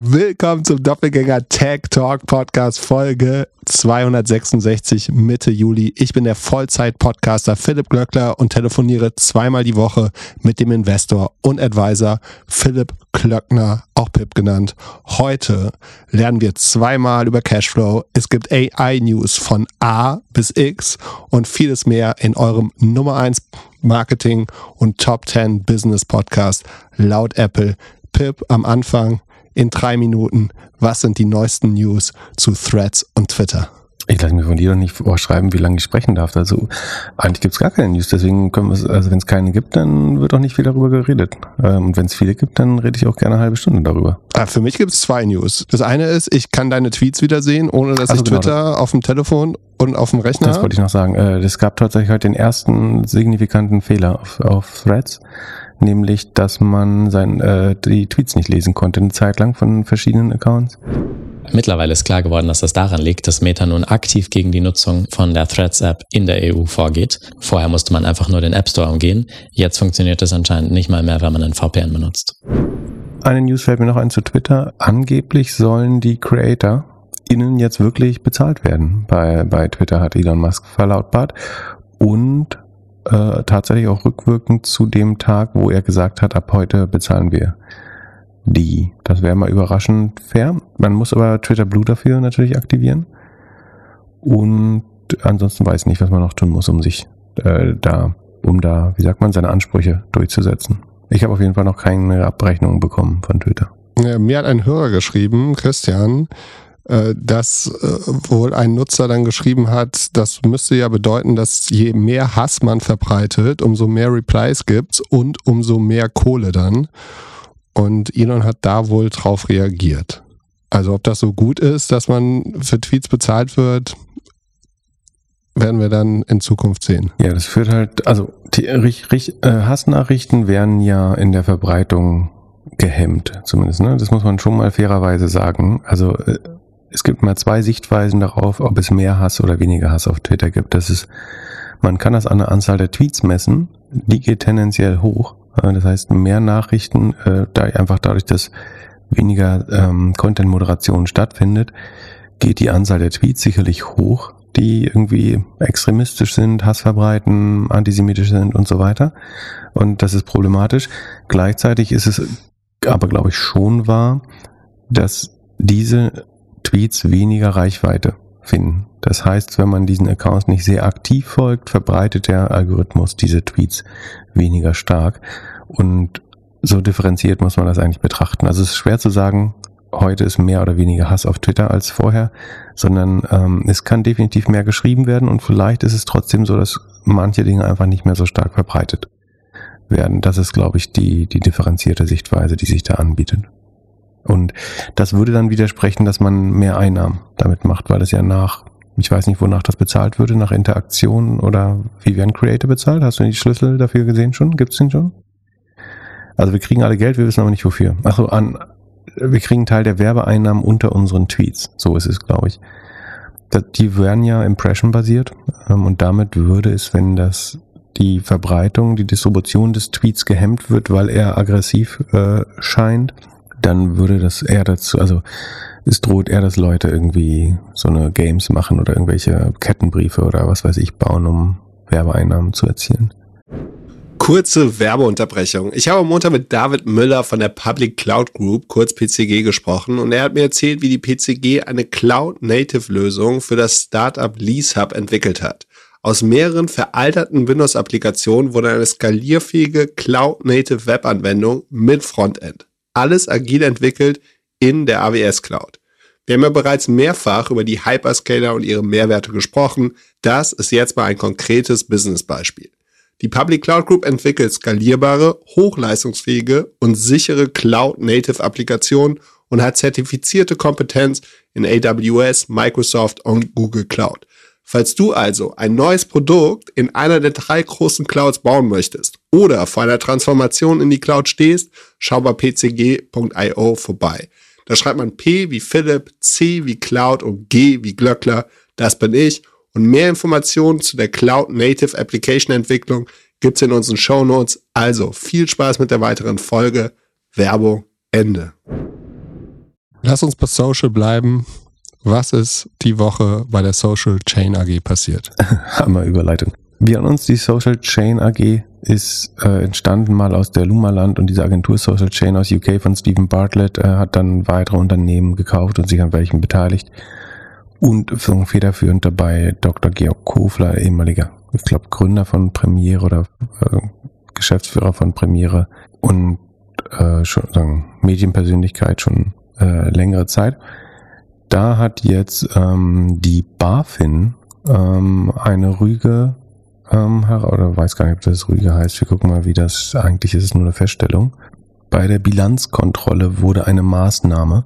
Willkommen zum Doppelgänger Tech Talk Podcast Folge 266 Mitte Juli. Ich bin der Vollzeit-Podcaster Philipp Glöckler und telefoniere zweimal die Woche mit dem Investor und Advisor Philipp Klöckner, auch Pip genannt. Heute lernen wir zweimal über Cashflow. Es gibt AI-News von A bis X und vieles mehr in eurem Nummer 1 Marketing und Top 10 Business Podcast laut Apple. Pip am Anfang in drei Minuten, was sind die neuesten News zu Threads und Twitter? Ich lasse mir von dir doch nicht vorschreiben, wie lange ich sprechen darf. Also eigentlich gibt es gar keine News, deswegen können wir also wenn es keine gibt, dann wird auch nicht viel darüber geredet. Ähm, und wenn es viele gibt, dann rede ich auch gerne eine halbe Stunde darüber. Ah, für mich gibt es zwei News. Das eine ist, ich kann deine Tweets wieder sehen, ohne dass also ich genau, Twitter auf dem Telefon und auf dem Rechner. Das wollte ich noch sagen. Es äh, gab tatsächlich heute den ersten signifikanten Fehler auf, auf Threads nämlich dass man sein, äh, die Tweets nicht lesen konnte, eine Zeit lang von verschiedenen Accounts. Mittlerweile ist klar geworden, dass das daran liegt, dass Meta nun aktiv gegen die Nutzung von der Threads-App in der EU vorgeht. Vorher musste man einfach nur den App Store umgehen. Jetzt funktioniert das anscheinend nicht mal mehr, wenn man einen VPN benutzt. Eine News fällt mir noch ein zu Twitter. Angeblich sollen die Creator innen jetzt wirklich bezahlt werden. Bei, bei Twitter hat Elon Musk verlautbart. Und äh, tatsächlich auch rückwirkend zu dem Tag, wo er gesagt hat, ab heute bezahlen wir die. Das wäre mal überraschend fair. Man muss aber Twitter Blue dafür natürlich aktivieren. Und ansonsten weiß ich nicht, was man noch tun muss, um sich äh, da, um da, wie sagt man, seine Ansprüche durchzusetzen. Ich habe auf jeden Fall noch keine Abrechnung bekommen von Twitter. Ja, mir hat ein Hörer geschrieben, Christian, dass äh, wohl ein Nutzer dann geschrieben hat, das müsste ja bedeuten, dass je mehr Hass man verbreitet, umso mehr Replies gibt's und umso mehr Kohle dann. Und Elon hat da wohl drauf reagiert. Also ob das so gut ist, dass man für Tweets bezahlt wird, werden wir dann in Zukunft sehen. Ja, das führt halt, also äh, Hassnachrichten werden ja in der Verbreitung gehemmt, zumindest. Ne? Das muss man schon mal fairerweise sagen. Also es gibt mal zwei Sichtweisen darauf, ob es mehr Hass oder weniger Hass auf Twitter gibt. Das ist, man kann das an der Anzahl der Tweets messen. Die geht tendenziell hoch. Äh, das heißt, mehr Nachrichten, äh, da einfach dadurch, dass weniger ähm, Content-Moderation stattfindet, geht die Anzahl der Tweets sicherlich hoch, die irgendwie extremistisch sind, Hass verbreiten, antisemitisch sind und so weiter. Und das ist problematisch. Gleichzeitig ist es aber, glaube ich, schon wahr, dass diese Tweets weniger Reichweite finden. Das heißt, wenn man diesen Accounts nicht sehr aktiv folgt, verbreitet der Algorithmus diese Tweets weniger stark. Und so differenziert muss man das eigentlich betrachten. Also es ist schwer zu sagen, heute ist mehr oder weniger Hass auf Twitter als vorher, sondern ähm, es kann definitiv mehr geschrieben werden und vielleicht ist es trotzdem so, dass manche Dinge einfach nicht mehr so stark verbreitet werden. Das ist, glaube ich, die, die differenzierte Sichtweise, die sich da anbietet. Und das würde dann widersprechen, dass man mehr Einnahmen damit macht, weil es ja nach, ich weiß nicht, wonach das bezahlt würde, nach Interaktion oder wie werden Creator bezahlt? Hast du die Schlüssel dafür gesehen schon? Gibt's den schon? Also wir kriegen alle Geld, wir wissen aber nicht wofür. Achso, an, wir kriegen Teil der Werbeeinnahmen unter unseren Tweets. So ist es, glaube ich. Die wären ja Impression-basiert ähm, und damit würde es, wenn das die Verbreitung, die Distribution des Tweets gehemmt wird, weil er aggressiv äh, scheint, dann würde das eher dazu, also es droht eher, dass Leute irgendwie so eine Games machen oder irgendwelche Kettenbriefe oder was weiß ich bauen, um Werbeeinnahmen zu erzielen. Kurze Werbeunterbrechung. Ich habe am Montag mit David Müller von der Public Cloud Group, kurz PCG, gesprochen und er hat mir erzählt, wie die PCG eine Cloud-Native-Lösung für das Startup LeaseHub entwickelt hat. Aus mehreren veralterten Windows-Applikationen wurde eine skalierfähige Cloud-Native Web-Anwendung mit Frontend alles agil entwickelt in der AWS Cloud. Wir haben ja bereits mehrfach über die Hyperscaler und ihre Mehrwerte gesprochen. Das ist jetzt mal ein konkretes Business-Beispiel. Die Public Cloud Group entwickelt skalierbare, hochleistungsfähige und sichere Cloud-Native-Applikationen und hat zertifizierte Kompetenz in AWS, Microsoft und Google Cloud. Falls du also ein neues Produkt in einer der drei großen Clouds bauen möchtest oder vor einer Transformation in die Cloud stehst, schau bei pcg.io vorbei. Da schreibt man P wie Philipp, C wie Cloud und G wie Glöckler. Das bin ich. Und mehr Informationen zu der Cloud Native Application Entwicklung gibt's in unseren Show Notes. Also viel Spaß mit der weiteren Folge. Werbung Ende. Lass uns bei Social bleiben. Was ist die Woche bei der Social Chain AG passiert? Hammer Überleitung. Wir an uns, die Social Chain AG ist äh, entstanden mal aus der Lumaland und diese Agentur Social Chain aus UK von Stephen Bartlett äh, hat dann weitere Unternehmen gekauft und sich an welchen beteiligt. Und federführend dabei Dr. Georg Kofler, ehemaliger, ich glaube, Gründer von Premiere oder äh, Geschäftsführer von Premiere und äh, schon sagen, Medienpersönlichkeit schon äh, längere Zeit. Da hat jetzt ähm, die BaFin ähm, eine Rüge ähm, oder weiß gar nicht, ob das Rüge heißt. Wir gucken mal, wie das eigentlich ist. Es ist nur eine Feststellung. Bei der Bilanzkontrolle wurde eine Maßnahme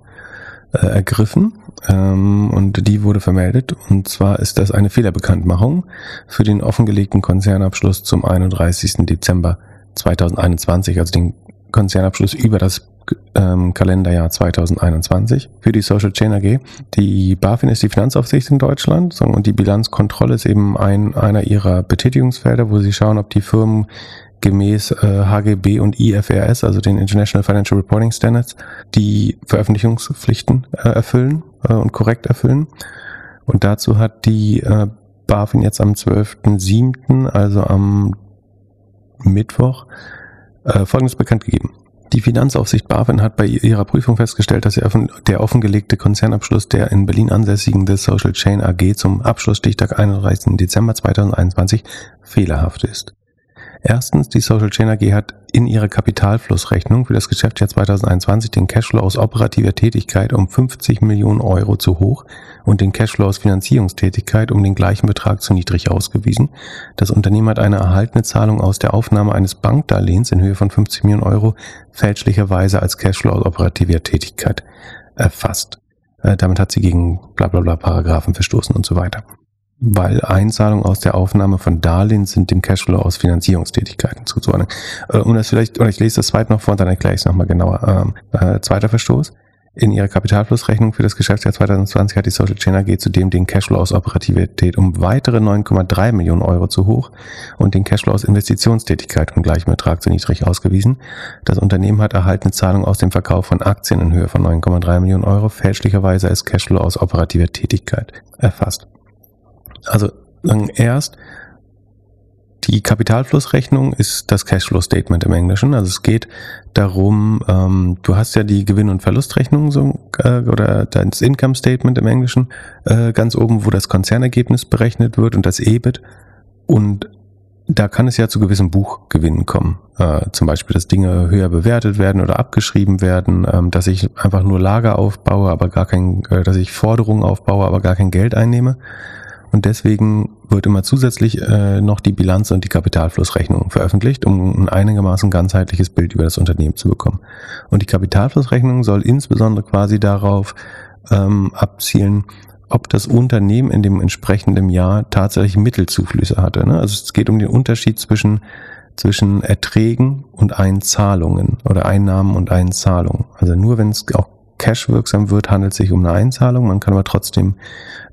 äh, ergriffen ähm, und die wurde vermeldet. Und zwar ist das eine Fehlerbekanntmachung für den offengelegten Konzernabschluss zum 31. Dezember 2021, also den Konzernabschluss über das ähm, Kalenderjahr 2021 für die Social Chain AG. Die BaFin ist die Finanzaufsicht in Deutschland und die Bilanzkontrolle ist eben ein, einer ihrer Betätigungsfelder, wo sie schauen, ob die Firmen gemäß äh, HGB und IFRS, also den International Financial Reporting Standards, die Veröffentlichungspflichten äh, erfüllen äh, und korrekt erfüllen. Und dazu hat die äh, BaFin jetzt am 12.07., also am Mittwoch, äh, Folgendes bekannt gegeben. Die Finanzaufsicht BaFin hat bei ihrer Prüfung festgestellt, dass der offengelegte Konzernabschluss der in Berlin ansässigen The Social Chain AG zum Abschlussstichtag 31. Dezember 2021 fehlerhaft ist. Erstens, die Social Chain AG hat in ihrer Kapitalflussrechnung für das Geschäftsjahr 2021 den Cashflow aus operativer Tätigkeit um 50 Millionen Euro zu hoch und den Cashflow aus Finanzierungstätigkeit um den gleichen Betrag zu niedrig ausgewiesen. Das Unternehmen hat eine erhaltene Zahlung aus der Aufnahme eines Bankdarlehens in Höhe von 50 Millionen Euro fälschlicherweise als Cashflow aus operativer Tätigkeit erfasst. Äh, damit hat sie gegen bla bla bla Paragraphen verstoßen und so weiter weil Einzahlungen aus der Aufnahme von Darlehen sind dem Cashflow aus Finanzierungstätigkeiten zuzuordnen. Äh, um das vielleicht, oder ich lese das zweite noch vor und dann erkläre ich es nochmal genauer. Ähm, äh, zweiter Verstoß. In ihrer Kapitalflussrechnung für das Geschäftsjahr 2020 hat die Social Chain AG zudem den Cashflow aus Operativität um weitere 9,3 Millionen Euro zu hoch und den Cashflow aus Investitionstätigkeit um gleichen Betrag zu niedrig ausgewiesen. Das Unternehmen hat erhaltene Zahlungen aus dem Verkauf von Aktien in Höhe von 9,3 Millionen Euro fälschlicherweise als Cashflow aus operativer Tätigkeit erfasst. Also erst die Kapitalflussrechnung ist das Cashflow-Statement im Englischen. Also es geht darum, ähm, du hast ja die Gewinn- und Verlustrechnung so, äh, oder das Income-Statement im Englischen äh, ganz oben, wo das Konzernergebnis berechnet wird und das EBIT. Und da kann es ja zu gewissen Buchgewinnen kommen. Äh, zum Beispiel, dass Dinge höher bewertet werden oder abgeschrieben werden, ähm, dass ich einfach nur Lager aufbaue, aber gar kein, äh, dass ich Forderungen aufbaue, aber gar kein Geld einnehme. Und deswegen wird immer zusätzlich äh, noch die Bilanz und die Kapitalflussrechnung veröffentlicht, um ein einigermaßen ganzheitliches Bild über das Unternehmen zu bekommen. Und die Kapitalflussrechnung soll insbesondere quasi darauf ähm, abzielen, ob das Unternehmen in dem entsprechenden Jahr tatsächlich Mittelzuflüsse hatte. Ne? Also es geht um den Unterschied zwischen zwischen Erträgen und Einzahlungen oder Einnahmen und Einzahlungen. Also nur wenn es auch cash wirksam wird, handelt es sich um eine Einzahlung. Man kann aber trotzdem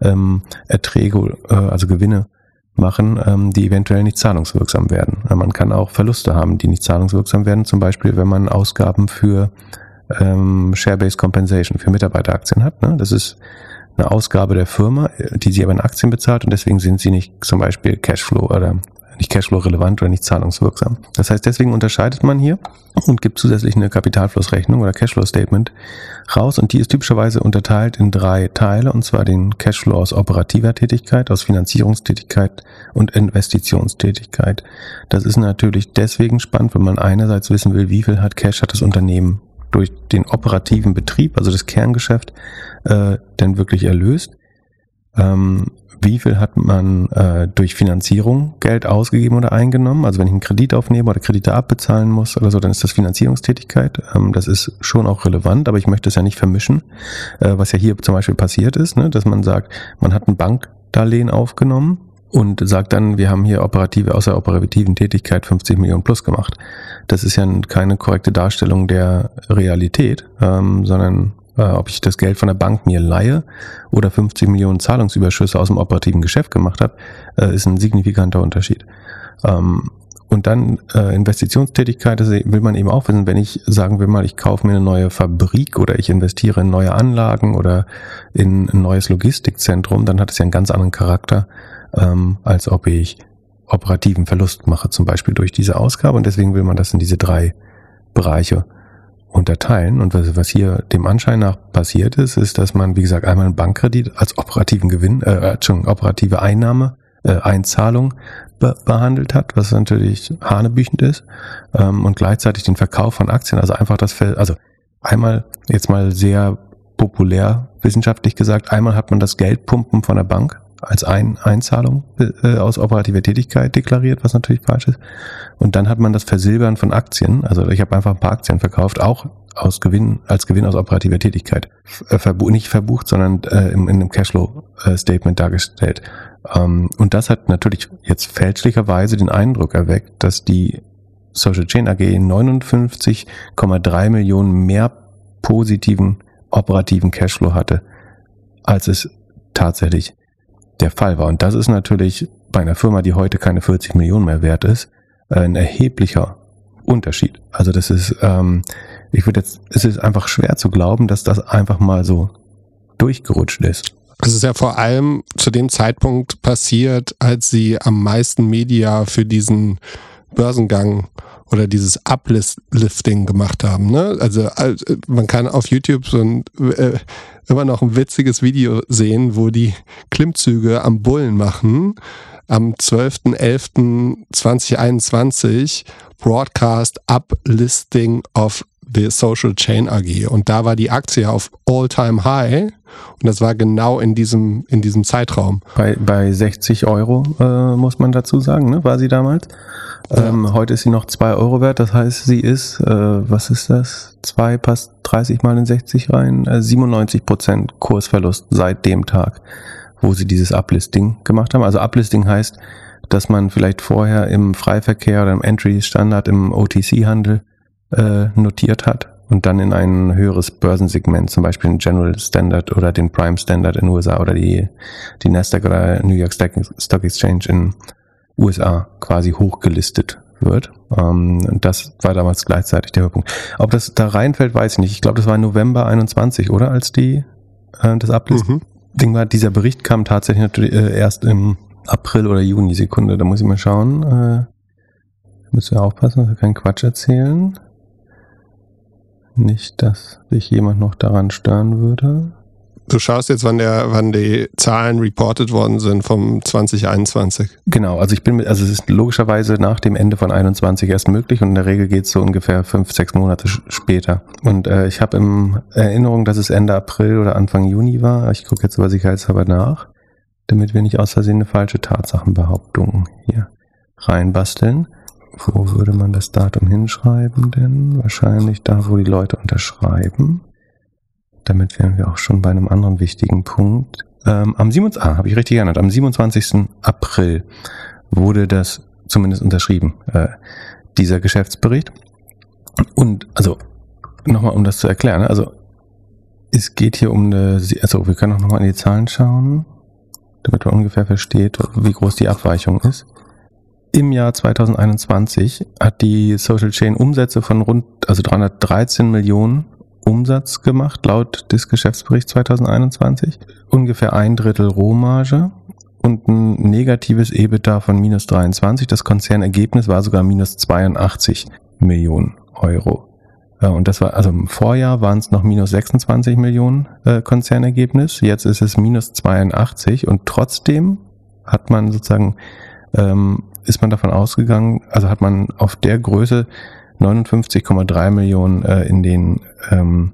ähm, Erträge, äh, also Gewinne machen, ähm, die eventuell nicht zahlungswirksam werden. Man kann auch Verluste haben, die nicht zahlungswirksam werden, zum Beispiel wenn man Ausgaben für ähm, Share-Based Compensation, für Mitarbeiteraktien hat. Ne? Das ist eine Ausgabe der Firma, die sie aber in Aktien bezahlt und deswegen sind sie nicht zum Beispiel Cashflow oder nicht Cashflow-relevant oder nicht zahlungswirksam. Das heißt, deswegen unterscheidet man hier und gibt zusätzlich eine Kapitalflussrechnung oder Cashflow-Statement raus und die ist typischerweise unterteilt in drei Teile und zwar den Cashflow aus operativer Tätigkeit, aus Finanzierungstätigkeit und Investitionstätigkeit. Das ist natürlich deswegen spannend, wenn man einerseits wissen will, wie viel hat Cash hat das Unternehmen durch den operativen Betrieb, also das Kerngeschäft, äh, denn wirklich erlöst. Ähm, wie viel hat man äh, durch Finanzierung Geld ausgegeben oder eingenommen. Also wenn ich einen Kredit aufnehme oder Kredite abbezahlen muss oder so, dann ist das Finanzierungstätigkeit. Ähm, das ist schon auch relevant, aber ich möchte es ja nicht vermischen, äh, was ja hier zum Beispiel passiert ist, ne? dass man sagt, man hat ein Bankdarlehen aufgenommen und sagt dann, wir haben hier operative, außer operativen Tätigkeit 50 Millionen plus gemacht. Das ist ja keine korrekte Darstellung der Realität, ähm, sondern äh, ob ich das Geld von der Bank mir leihe oder 50 Millionen Zahlungsüberschüsse aus dem operativen Geschäft gemacht habe, äh, ist ein signifikanter Unterschied. Ähm, Und dann äh, Investitionstätigkeit, das will man eben auch wissen, wenn ich sagen wir mal, ich kaufe mir eine neue Fabrik oder ich investiere in neue Anlagen oder in ein neues Logistikzentrum, dann hat es ja einen ganz anderen Charakter, ähm, als ob ich operativen Verlust mache, zum Beispiel durch diese Ausgabe. Und deswegen will man das in diese drei Bereiche unterteilen. Und was, was hier dem Anschein nach passiert ist, ist, dass man, wie gesagt, einmal einen Bankkredit als operativen Gewinn, äh, schon operative Einnahme äh, Einzahlung be behandelt hat, was natürlich hanebüchend ist, ähm, und gleichzeitig den Verkauf von Aktien, also einfach das, Feld, also einmal jetzt mal sehr populär wissenschaftlich gesagt, einmal hat man das Geldpumpen von der Bank als ein Einzahlung äh, aus operativer Tätigkeit deklariert, was natürlich falsch ist. Und dann hat man das Versilbern von Aktien, also ich habe einfach ein paar Aktien verkauft, auch aus Gewinn, als Gewinn aus operativer Tätigkeit. Äh, verbu nicht verbucht, sondern äh, in, in einem Cashflow-Statement dargestellt. Ähm, und das hat natürlich jetzt fälschlicherweise den Eindruck erweckt, dass die Social Chain AG 59,3 Millionen mehr positiven operativen Cashflow hatte, als es tatsächlich der Fall war. Und das ist natürlich bei einer Firma, die heute keine 40 Millionen mehr wert ist, ein erheblicher Unterschied. Also das ist, ähm, ich würde jetzt, es ist einfach schwer zu glauben, dass das einfach mal so durchgerutscht ist. Es ist ja vor allem zu dem Zeitpunkt passiert, als sie am meisten Media für diesen Börsengang oder dieses Uplifting gemacht haben. Ne? Also man kann auf YouTube so ein, äh, immer noch ein witziges Video sehen, wo die Klimmzüge am Bullen machen. Am 12.11.2021 Broadcast Uplisting of the Social Chain AG. Und da war die Aktie auf All-Time High. Und das war genau in diesem, in diesem Zeitraum. Bei, bei 60 Euro, äh, muss man dazu sagen, ne? war sie damals. Ja. Ähm, heute ist sie noch 2 Euro wert. Das heißt, sie ist, äh, was ist das? 2 passt 30 mal in 60 rein. Äh, 97 Prozent Kursverlust seit dem Tag, wo sie dieses Uplisting gemacht haben. Also Uplisting heißt, dass man vielleicht vorher im Freiverkehr oder im Entry Standard im OTC-Handel äh, notiert hat und dann in ein höheres Börsensegment, zum Beispiel den General Standard oder den Prime Standard in USA oder die, die Nasdaq oder New York Stock Exchange in USA quasi hochgelistet wird. Ähm, das war damals gleichzeitig der Höhepunkt. Ob das da reinfällt, weiß ich nicht. Ich glaube, das war November 21, oder? Als die äh, das Ablisten mhm. war. Dieser Bericht kam tatsächlich natürlich äh, erst im April oder Juni Sekunde. Da muss ich mal schauen. Äh, müssen wir aufpassen, dass wir keinen Quatsch erzählen. Nicht, dass sich jemand noch daran stören würde. Du schaust jetzt, wann der, wann die Zahlen reported worden sind vom 2021. Genau, also ich bin mit, also es ist logischerweise nach dem Ende von 21 erst möglich und in der Regel geht es so ungefähr fünf, sechs Monate später. Und äh, ich habe im Erinnerung, dass es Ende April oder Anfang Juni war. Ich gucke jetzt aber sicherheitshalber nach, damit wir nicht aus Versehen eine falsche Tatsachenbehauptung hier reinbasteln. Wo würde man das Datum hinschreiben denn? Wahrscheinlich da, wo die Leute unterschreiben. Damit wären wir auch schon bei einem anderen wichtigen Punkt. Ähm, am 27. Ah, habe ich richtig erinnert. Am 27. April wurde das zumindest unterschrieben, äh, dieser Geschäftsbericht. Und also nochmal, um das zu erklären. Also es geht hier um eine, also wir können auch nochmal in die Zahlen schauen, damit man ungefähr versteht, wie groß die Abweichung ist. Im Jahr 2021 hat die Social Chain Umsätze von rund, also 313 Millionen Umsatz gemacht, laut des Geschäftsberichts 2021. Ungefähr ein Drittel Rohmarge und ein negatives EBITDA von minus 23. Das Konzernergebnis war sogar minus 82 Millionen Euro. Und das war, also im Vorjahr waren es noch minus 26 Millionen äh, Konzernergebnis. Jetzt ist es minus 82 und trotzdem hat man sozusagen ähm, ist man davon ausgegangen, also hat man auf der Größe 59,3 Millionen äh, in den ähm,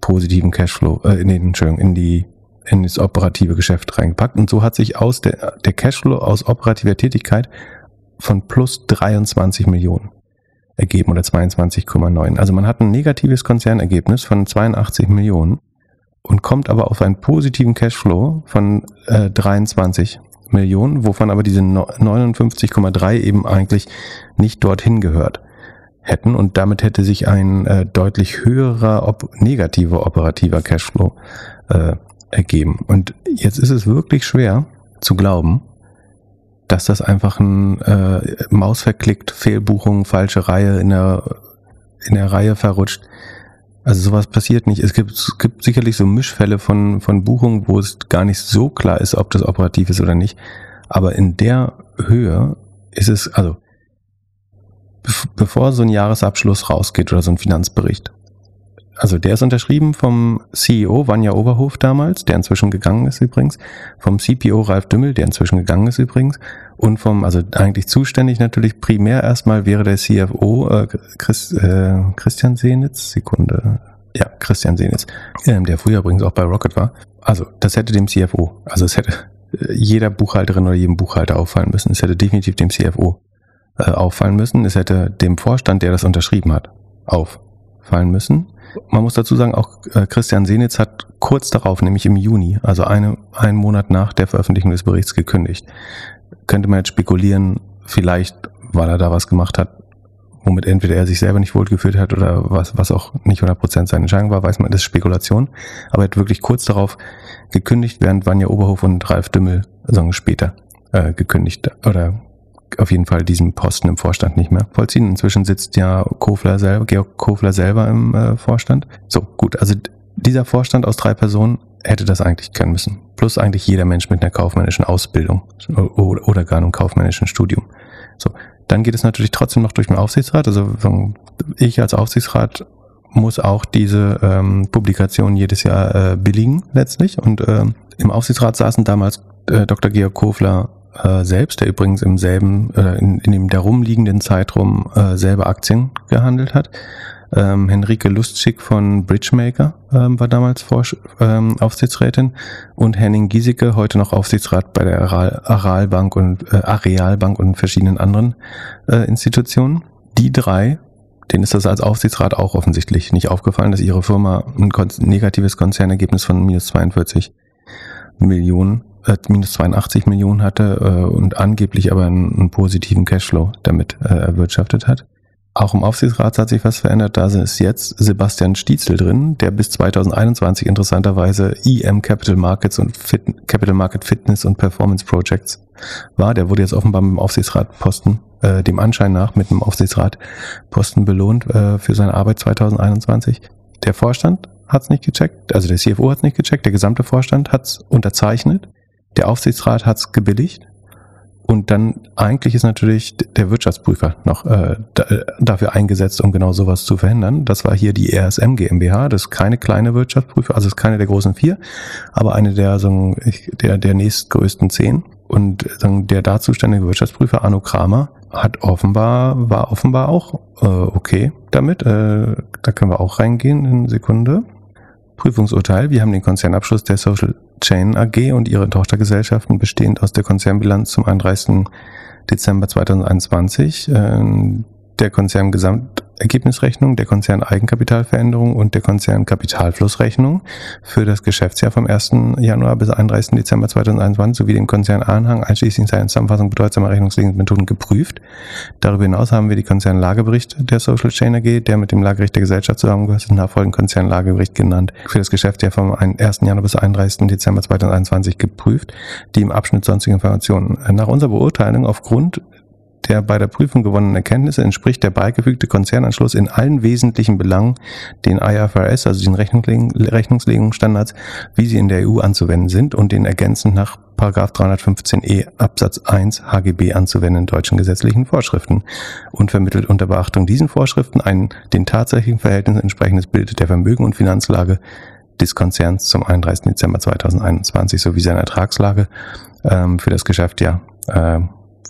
positiven Cashflow, äh, in den, Entschuldigung, in die in das operative Geschäft reingepackt. Und so hat sich aus der, der Cashflow aus operativer Tätigkeit von plus 23 Millionen ergeben oder 22,9. Also man hat ein negatives Konzernergebnis von 82 Millionen und kommt aber auf einen positiven Cashflow von äh, 23 Millionen, wovon aber diese 59,3 eben eigentlich nicht dorthin gehört hätten und damit hätte sich ein äh, deutlich höherer op negativer operativer Cashflow äh, ergeben. Und jetzt ist es wirklich schwer zu glauben, dass das einfach ein äh, Maus verklickt, Fehlbuchung, falsche Reihe in der, in der Reihe verrutscht. Also sowas passiert nicht. Es gibt, es gibt sicherlich so Mischfälle von, von Buchungen, wo es gar nicht so klar ist, ob das operativ ist oder nicht. Aber in der Höhe ist es, also bevor so ein Jahresabschluss rausgeht oder so ein Finanzbericht, also der ist unterschrieben vom CEO Vanja Oberhof damals, der inzwischen gegangen ist übrigens, vom CPO Ralf Dümmel, der inzwischen gegangen ist übrigens, und vom, also eigentlich zuständig natürlich primär erstmal wäre der CFO äh, Chris, äh, Christian Senitz, Sekunde, ja, Christian Senitz, äh, der früher übrigens auch bei Rocket war. Also das hätte dem CFO, also es hätte äh, jeder Buchhalterin oder jedem Buchhalter auffallen müssen, es hätte definitiv dem CFO äh, auffallen müssen, es hätte dem Vorstand, der das unterschrieben hat, auffallen müssen man muss dazu sagen, auch äh, Christian Senitz hat kurz darauf, nämlich im Juni, also eine, einen Monat nach der Veröffentlichung des Berichts gekündigt. Könnte man jetzt spekulieren, vielleicht, weil er da was gemacht hat, womit entweder er sich selber nicht wohlgefühlt hat oder was, was auch nicht 100% seine Entscheidung war, weiß man, das ist Spekulation. Aber er hat wirklich kurz darauf gekündigt, während Vanja Oberhof und Ralf Dümmel sagen später äh, gekündigt oder auf jeden Fall diesen Posten im Vorstand nicht mehr vollziehen. Inzwischen sitzt ja Kofler selber, Georg Kofler selber im äh, Vorstand. So, gut, also dieser Vorstand aus drei Personen hätte das eigentlich können müssen. Plus eigentlich jeder Mensch mit einer kaufmännischen Ausbildung oder, oder gar einem kaufmännischen Studium. So, dann geht es natürlich trotzdem noch durch den Aufsichtsrat. Also ich als Aufsichtsrat muss auch diese ähm, Publikation jedes Jahr äh, billigen letztlich. Und äh, im Aufsichtsrat saßen damals äh, Dr. Georg Kofler äh, selbst, der übrigens im selben, äh, in, in dem darum liegenden Zeitraum äh, selber Aktien gehandelt hat. Ähm, Henrike Lustschick von Bridgemaker ähm, war damals Vorsch ähm, Aufsichtsrätin und Henning Giesecke, heute noch Aufsichtsrat bei der Aral, Aralbank und äh, Arealbank und verschiedenen anderen äh, Institutionen. Die drei, denen ist das als Aufsichtsrat auch offensichtlich nicht aufgefallen, dass ihre Firma ein kon negatives Konzernergebnis von minus 42 Millionen äh, minus 82 Millionen hatte äh, und angeblich aber einen, einen positiven Cashflow damit äh, erwirtschaftet hat. Auch im Aufsichtsrat hat sich was verändert. Da ist jetzt Sebastian Stietzel drin, der bis 2021 interessanterweise EM Capital Markets und Fit Capital Market Fitness und Performance Projects war. Der wurde jetzt offenbar mit dem Aufsichtsratposten, äh, dem Anschein nach, mit dem Aufsichtsratposten belohnt äh, für seine Arbeit 2021. Der Vorstand hat es nicht gecheckt, also der CFO hat es nicht gecheckt, der gesamte Vorstand hat es unterzeichnet. Der Aufsichtsrat hat es gebilligt. Und dann eigentlich ist natürlich der Wirtschaftsprüfer noch äh, da, dafür eingesetzt, um genau sowas zu verhindern. Das war hier die RSM GmbH. Das ist keine kleine Wirtschaftsprüfer, also ist keine der großen vier, aber eine der, so, der, der nächstgrößten zehn. Und so, der da zuständige Wirtschaftsprüfer Arno Kramer hat offenbar, war offenbar auch äh, okay damit. Äh, da können wir auch reingehen in Sekunde. Prüfungsurteil. Wir haben den Konzernabschluss der Social Chain AG und ihre Tochtergesellschaften bestehend aus der Konzernbilanz zum 31. Dezember 2021, äh, der Konzern Gesamt Ergebnisrechnung, der Konzern Eigenkapitalveränderung und der Konzern Kapitalflussrechnung für das Geschäftsjahr vom 1. Januar bis 31. Dezember 2021 sowie den Konzern Anhang einschließlich seiner Zusammenfassung bedeutsamer Rechnungslegungsmethoden geprüft. Darüber hinaus haben wir die Konzernlagebericht der Social Chain AG, der mit dem Lagebericht der Gesellschaft zusammengehört ist, nachfolgenden Konzernlagebericht genannt, für das Geschäftsjahr vom 1. Januar bis 31. Dezember 2021 geprüft, die im Abschnitt sonstige Informationen. Nach unserer Beurteilung aufgrund der bei der Prüfung gewonnenen Erkenntnisse entspricht der beigefügte Konzernanschluss in allen wesentlichen Belangen den IFRS, also den Rechnungslegungsstandards, wie sie in der EU anzuwenden sind und den ergänzend nach 315e Absatz 1 HGB anzuwendenden deutschen gesetzlichen Vorschriften und vermittelt unter Beachtung diesen Vorschriften ein den tatsächlichen Verhältnissen entsprechendes Bild der Vermögen und Finanzlage des Konzerns zum 31. Dezember 2021 sowie seiner Ertragslage ähm, für das Geschäftsjahr äh,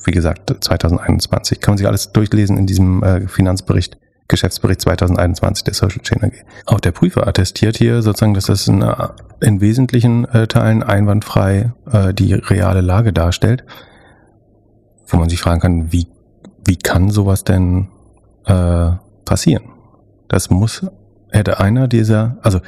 wie gesagt, 2021. Kann man sich alles durchlesen in diesem äh, Finanzbericht, Geschäftsbericht 2021 der Social Chain AG. Auch der Prüfer attestiert hier sozusagen, dass das in, äh, in wesentlichen äh, Teilen einwandfrei die reale Lage darstellt, wo man sich fragen kann, wie, wie kann sowas denn äh, passieren? Das muss, hätte einer dieser, also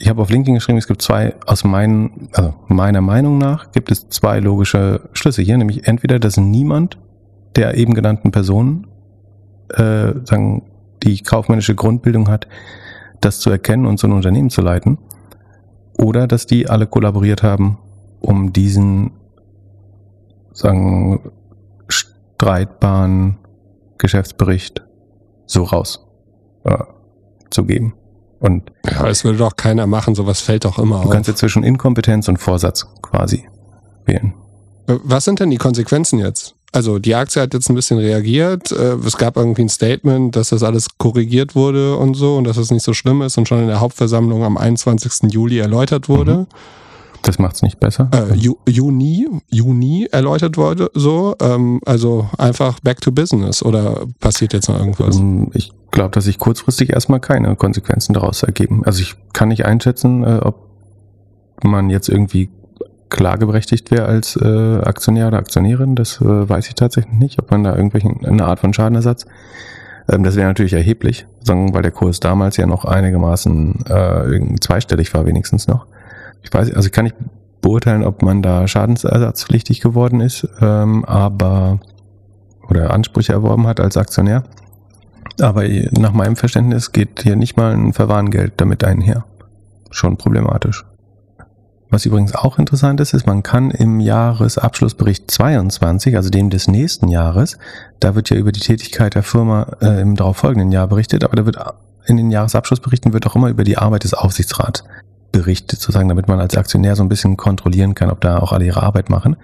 ich habe auf LinkedIn geschrieben, es gibt zwei, aus meinen, also meiner Meinung nach, gibt es zwei logische Schlüsse hier, nämlich entweder, dass niemand der eben genannten Personen äh, sagen, die kaufmännische Grundbildung hat, das zu erkennen und so ein Unternehmen zu leiten, oder dass die alle kollaboriert haben, um diesen sagen, streitbaren Geschäftsbericht so raus äh, zu geben. Und ja, es würde doch keiner machen, sowas fällt doch immer auf. Du kannst ja zwischen Inkompetenz und Vorsatz quasi wählen. Äh, was sind denn die Konsequenzen jetzt? Also die Aktie hat jetzt ein bisschen reagiert. Äh, es gab irgendwie ein Statement, dass das alles korrigiert wurde und so und dass es das nicht so schlimm ist und schon in der Hauptversammlung am 21. Juli erläutert wurde. Mhm. Das macht es nicht besser. Äh, Juni, Juni erläutert wurde so. Ähm, also einfach back to business oder passiert jetzt noch irgendwas? Ähm, ich glaube, dass sich kurzfristig erstmal keine Konsequenzen daraus ergeben. Also ich kann nicht einschätzen, äh, ob man jetzt irgendwie klageberechtigt wäre als äh, Aktionär oder Aktionärin. Das äh, weiß ich tatsächlich nicht, ob man da irgendwelchen eine Art von Schadenersatz. Ähm, das wäre natürlich erheblich, sagen, weil der Kurs damals ja noch einigermaßen äh, zweistellig war, wenigstens noch. Ich weiß, also ich kann nicht beurteilen, ob man da schadensersatzpflichtig geworden ist, ähm, aber oder Ansprüche erworben hat als Aktionär. Aber nach meinem Verständnis geht hier nicht mal ein Verwarngeld damit einher. Schon problematisch. Was übrigens auch interessant ist, ist, man kann im Jahresabschlussbericht 22, also dem des nächsten Jahres, da wird ja über die Tätigkeit der Firma äh, im darauffolgenden Jahr berichtet, aber da wird in den Jahresabschlussberichten wird auch immer über die Arbeit des Aufsichtsrats berichtet, sozusagen, damit man als Aktionär so ein bisschen kontrollieren kann, ob da auch alle ihre Arbeit machen.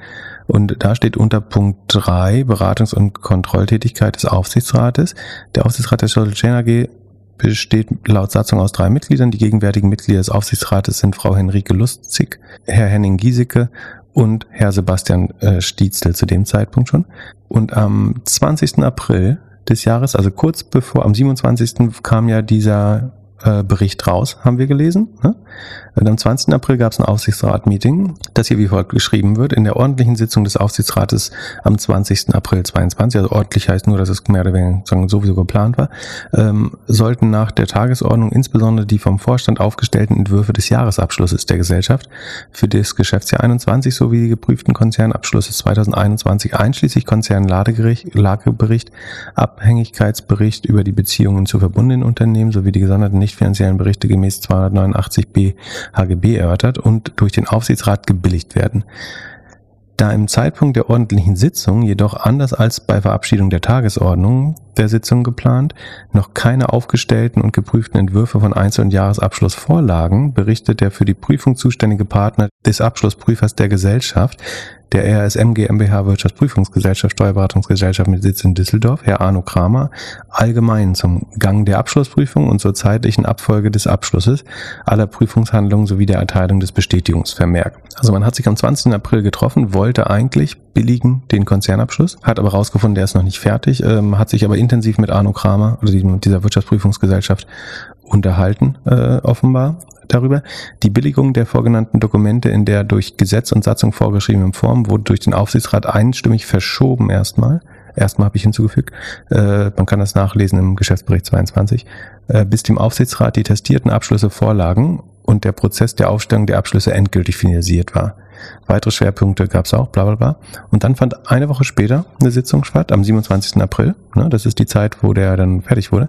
Und da steht unter Punkt 3 Beratungs- und Kontrolltätigkeit des Aufsichtsrates. Der Aufsichtsrat der Shuttle Chain AG besteht laut Satzung aus drei Mitgliedern. Die gegenwärtigen Mitglieder des Aufsichtsrates sind Frau Henrike Lustzig, Herr Henning Giesecke und Herr Sebastian äh, Stietzel zu dem Zeitpunkt schon. Und am 20. April des Jahres, also kurz bevor, am 27. kam ja dieser Bericht raus, haben wir gelesen. Ne? Am 20. April gab es ein Aufsichtsrat-Meeting, das hier wie folgt geschrieben wird. In der ordentlichen Sitzung des Aufsichtsrates am 20. April 22, also ordentlich heißt nur, dass es mehr oder weniger sowieso geplant war, ähm, sollten nach der Tagesordnung insbesondere die vom Vorstand aufgestellten Entwürfe des Jahresabschlusses der Gesellschaft für das Geschäftsjahr 21 sowie die geprüften Konzernabschlüsse 2021 einschließlich Konzernlagebericht, Abhängigkeitsbericht über die Beziehungen zu verbundenen Unternehmen sowie die gesonderten nicht finanziellen Berichte gemäß 289b HGB erörtert und durch den Aufsichtsrat gebilligt werden. Da im Zeitpunkt der ordentlichen Sitzung jedoch anders als bei Verabschiedung der Tagesordnung der Sitzung geplant, noch keine aufgestellten und geprüften Entwürfe von Einzel- und Jahresabschluss vorlagen, berichtet der für die Prüfung zuständige Partner des Abschlussprüfers der Gesellschaft, der RSM GmbH Wirtschaftsprüfungsgesellschaft Steuerberatungsgesellschaft mit Sitz in Düsseldorf, Herr Arno Kramer, allgemein zum Gang der Abschlussprüfung und zur zeitlichen Abfolge des Abschlusses aller Prüfungshandlungen sowie der Erteilung des Bestätigungsvermerk. Also man hat sich am 20. April getroffen, wollte eigentlich billigen den Konzernabschluss, hat aber rausgefunden, der ist noch nicht fertig, ähm, hat sich aber intensiv mit Arno Kramer oder dieser Wirtschaftsprüfungsgesellschaft unterhalten, äh, offenbar darüber. Die Billigung der vorgenannten Dokumente in der durch Gesetz und Satzung vorgeschriebenen Form wurde durch den Aufsichtsrat einstimmig verschoben erstmal. Erstmal habe ich hinzugefügt, äh, man kann das nachlesen im Geschäftsbericht 22, äh, bis dem Aufsichtsrat die testierten Abschlüsse vorlagen und der Prozess der Aufstellung der Abschlüsse endgültig finalisiert war. Weitere Schwerpunkte gab es auch, bla bla bla. Und dann fand eine Woche später eine Sitzung statt, am 27. April. Ne, das ist die Zeit, wo der dann fertig wurde.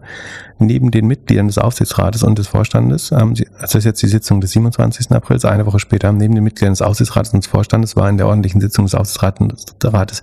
Neben den Mitgliedern des Aufsichtsrates und des Vorstandes, ähm, das ist jetzt die Sitzung des 27. Aprils, eine Woche später, neben den Mitgliedern des Aufsichtsrates und des Vorstandes war in der ordentlichen Sitzung des Aufsichtsrates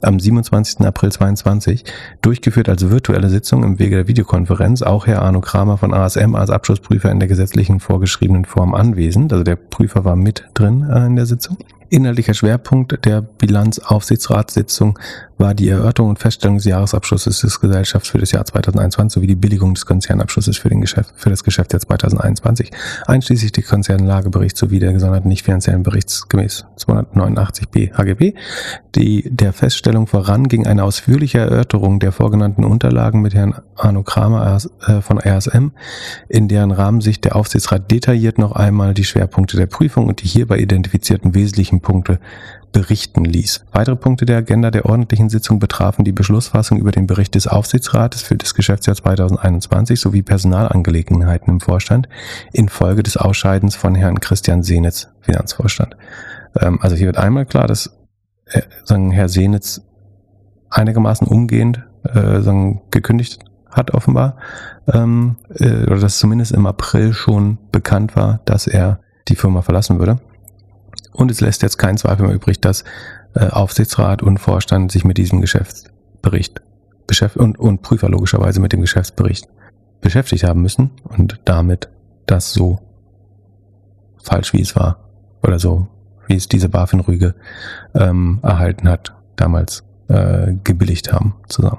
am 27. April 22 durchgeführt als virtuelle Sitzung im Wege der Videokonferenz auch Herr Arno Kramer von ASM als Abschlussprüfer in der gesetzlichen vorgeschriebenen Form anwesend. Also der Prüfer war mit drin äh, in der Sitzung. Inhaltlicher Schwerpunkt der Bilanzaufsichtsratssitzung war die Erörterung und Feststellung des Jahresabschlusses des Gesellschafts für das Jahr 2021 sowie die Billigung des Konzernabschlusses für, den Geschäft, für das Geschäftsjahr 2021, einschließlich des Konzernlageberichts sowie der gesonderten nicht finanziellen Berichts gemäß 289b HGB. Die der Feststellung voran ging eine ausführliche Erörterung der vorgenannten Unterlagen mit Herrn Arno Kramer äh, von RSM, in deren Rahmen sich der Aufsichtsrat detailliert noch einmal die Schwerpunkte der Prüfung und die hierbei identifizierten wesentlichen Punkte berichten ließ. Weitere Punkte der Agenda der ordentlichen Sitzung betrafen die Beschlussfassung über den Bericht des Aufsichtsrates für das Geschäftsjahr 2021 sowie Personalangelegenheiten im Vorstand infolge des Ausscheidens von Herrn Christian Senitz, Finanzvorstand. Ähm, also hier wird einmal klar, dass äh, sagen, Herr Senitz einigermaßen umgehend äh, sagen, gekündigt hat offenbar, ähm, äh, oder dass zumindest im April schon bekannt war, dass er die Firma verlassen würde. Und es lässt jetzt keinen Zweifel mehr übrig, dass äh, Aufsichtsrat und Vorstand sich mit diesem Geschäftsbericht beschäftigt und, und Prüfer logischerweise mit dem Geschäftsbericht beschäftigt haben müssen und damit das so falsch wie es war oder so wie es diese BaFin-Rüge ähm, erhalten hat, damals äh, gebilligt haben zusammen.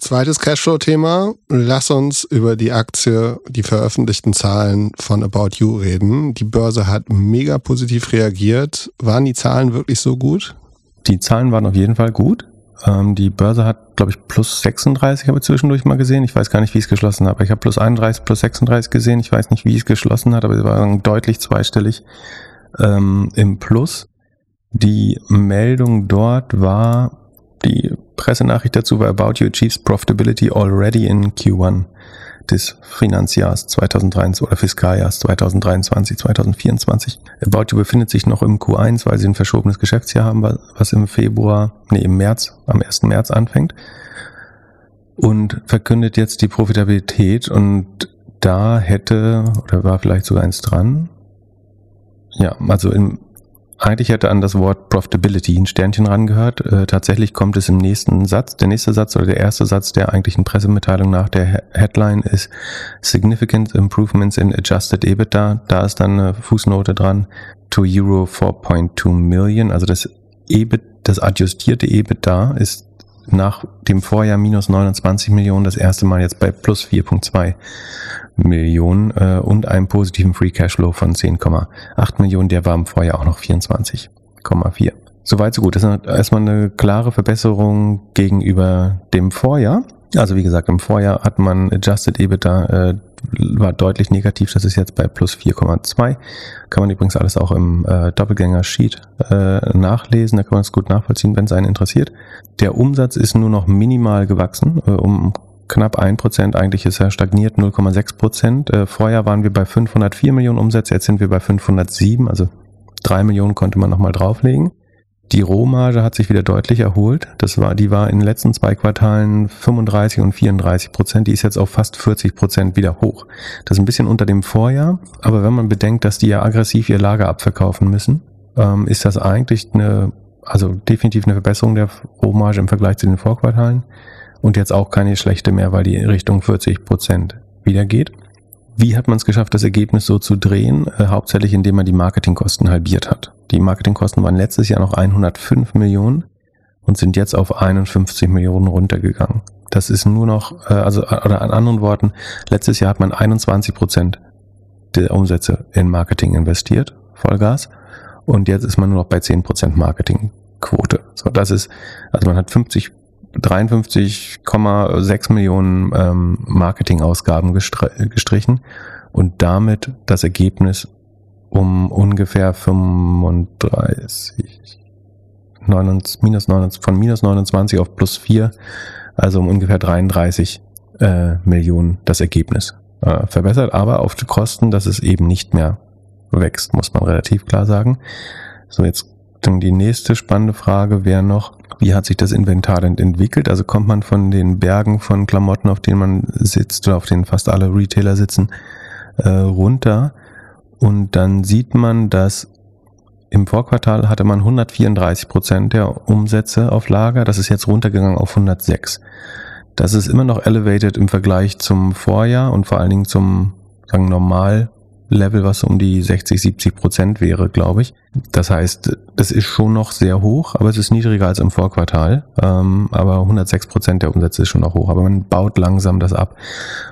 Zweites Cashflow-Thema. Lass uns über die Aktie, die veröffentlichten Zahlen von About You reden. Die Börse hat mega positiv reagiert. Waren die Zahlen wirklich so gut? Die Zahlen waren auf jeden Fall gut. Ähm, die Börse hat, glaube ich, plus 36 habe ich zwischendurch mal gesehen. Ich weiß gar nicht, wie es geschlossen hat. Ich habe plus 31, plus 36 gesehen. Ich weiß nicht, wie es geschlossen hat, aber sie waren deutlich zweistellig ähm, im Plus. Die Meldung dort war, die Pressenachricht dazu war About You achieves profitability already in Q1 des Finanzjahrs 2023 oder Fiskaljahrs 2023, 2024. About You befindet sich noch im Q1, weil sie ein verschobenes Geschäftsjahr haben, was im Februar, nee, im März, am 1. März anfängt. Und verkündet jetzt die Profitabilität und da hätte, oder war vielleicht sogar eins dran. Ja, also im eigentlich hätte an das Wort Profitability ein Sternchen rangehört. Äh, tatsächlich kommt es im nächsten Satz. Der nächste Satz oder der erste Satz der eigentlichen Pressemitteilung nach der Headline ist Significant Improvements in Adjusted EBITDA. Da ist dann eine Fußnote dran to Euro 4.2 Million. Also das EBIT, das adjustierte EBITDA ist nach dem Vorjahr minus 29 Millionen das erste Mal jetzt bei plus 4.2 Millionen äh, und einem positiven Free Cashflow von 10,8 Millionen. Der war im Vorjahr auch noch 24,4. Soweit so gut. Das ist erstmal eine klare Verbesserung gegenüber dem Vorjahr. Also wie gesagt, im Vorjahr hat man Adjusted EBITDA äh, war deutlich negativ. Das ist jetzt bei plus 4,2. Kann man übrigens alles auch im äh, Doppelgänger-Sheet äh, nachlesen. Da kann man es gut nachvollziehen, wenn es einen interessiert. Der Umsatz ist nur noch minimal gewachsen, äh, um knapp ein Prozent. Eigentlich ist er stagniert 0,6 Prozent. Äh, vorher waren wir bei 504 Millionen Umsätze, jetzt sind wir bei 507, also drei Millionen konnte man nochmal drauflegen. Die Rohmarge hat sich wieder deutlich erholt. Das war, die war in den letzten zwei Quartalen 35 und 34 Prozent. Die ist jetzt auf fast 40 Prozent wieder hoch. Das ist ein bisschen unter dem Vorjahr. Aber wenn man bedenkt, dass die ja aggressiv ihr Lager abverkaufen müssen, ähm, ist das eigentlich eine, also definitiv eine Verbesserung der Rohmarge im Vergleich zu den Vorquartalen. Und jetzt auch keine schlechte mehr, weil die Richtung 40 Prozent wieder geht. Wie hat man es geschafft, das Ergebnis so zu drehen? Äh, hauptsächlich, indem man die Marketingkosten halbiert hat. Die Marketingkosten waren letztes Jahr noch 105 Millionen und sind jetzt auf 51 Millionen runtergegangen. Das ist nur noch, äh, also oder an anderen Worten, letztes Jahr hat man 21 Prozent der Umsätze in Marketing investiert, Vollgas, und jetzt ist man nur noch bei 10 Prozent Marketingquote. So, das ist, also man hat 50 53,6 Millionen ähm, Marketingausgaben gestrichen und damit das Ergebnis um ungefähr 35, 29, minus 29, von minus 29 auf plus 4, also um ungefähr 33 äh, Millionen das Ergebnis äh, verbessert, aber auf die Kosten, dass es eben nicht mehr wächst, muss man relativ klar sagen. So, jetzt die nächste spannende Frage wäre noch, wie hat sich das Inventar denn entwickelt? Also kommt man von den Bergen von Klamotten, auf denen man sitzt oder auf denen fast alle Retailer sitzen, äh, runter und dann sieht man, dass im Vorquartal hatte man 134 Prozent der Umsätze auf Lager. Das ist jetzt runtergegangen auf 106. Das ist immer noch elevated im Vergleich zum Vorjahr und vor allen Dingen zum sagen normal Level, was um die 60, 70 Prozent wäre, glaube ich. Das heißt, es ist schon noch sehr hoch, aber es ist niedriger als im Vorquartal. Ähm, aber 106 Prozent der Umsätze ist schon noch hoch. Aber man baut langsam das ab.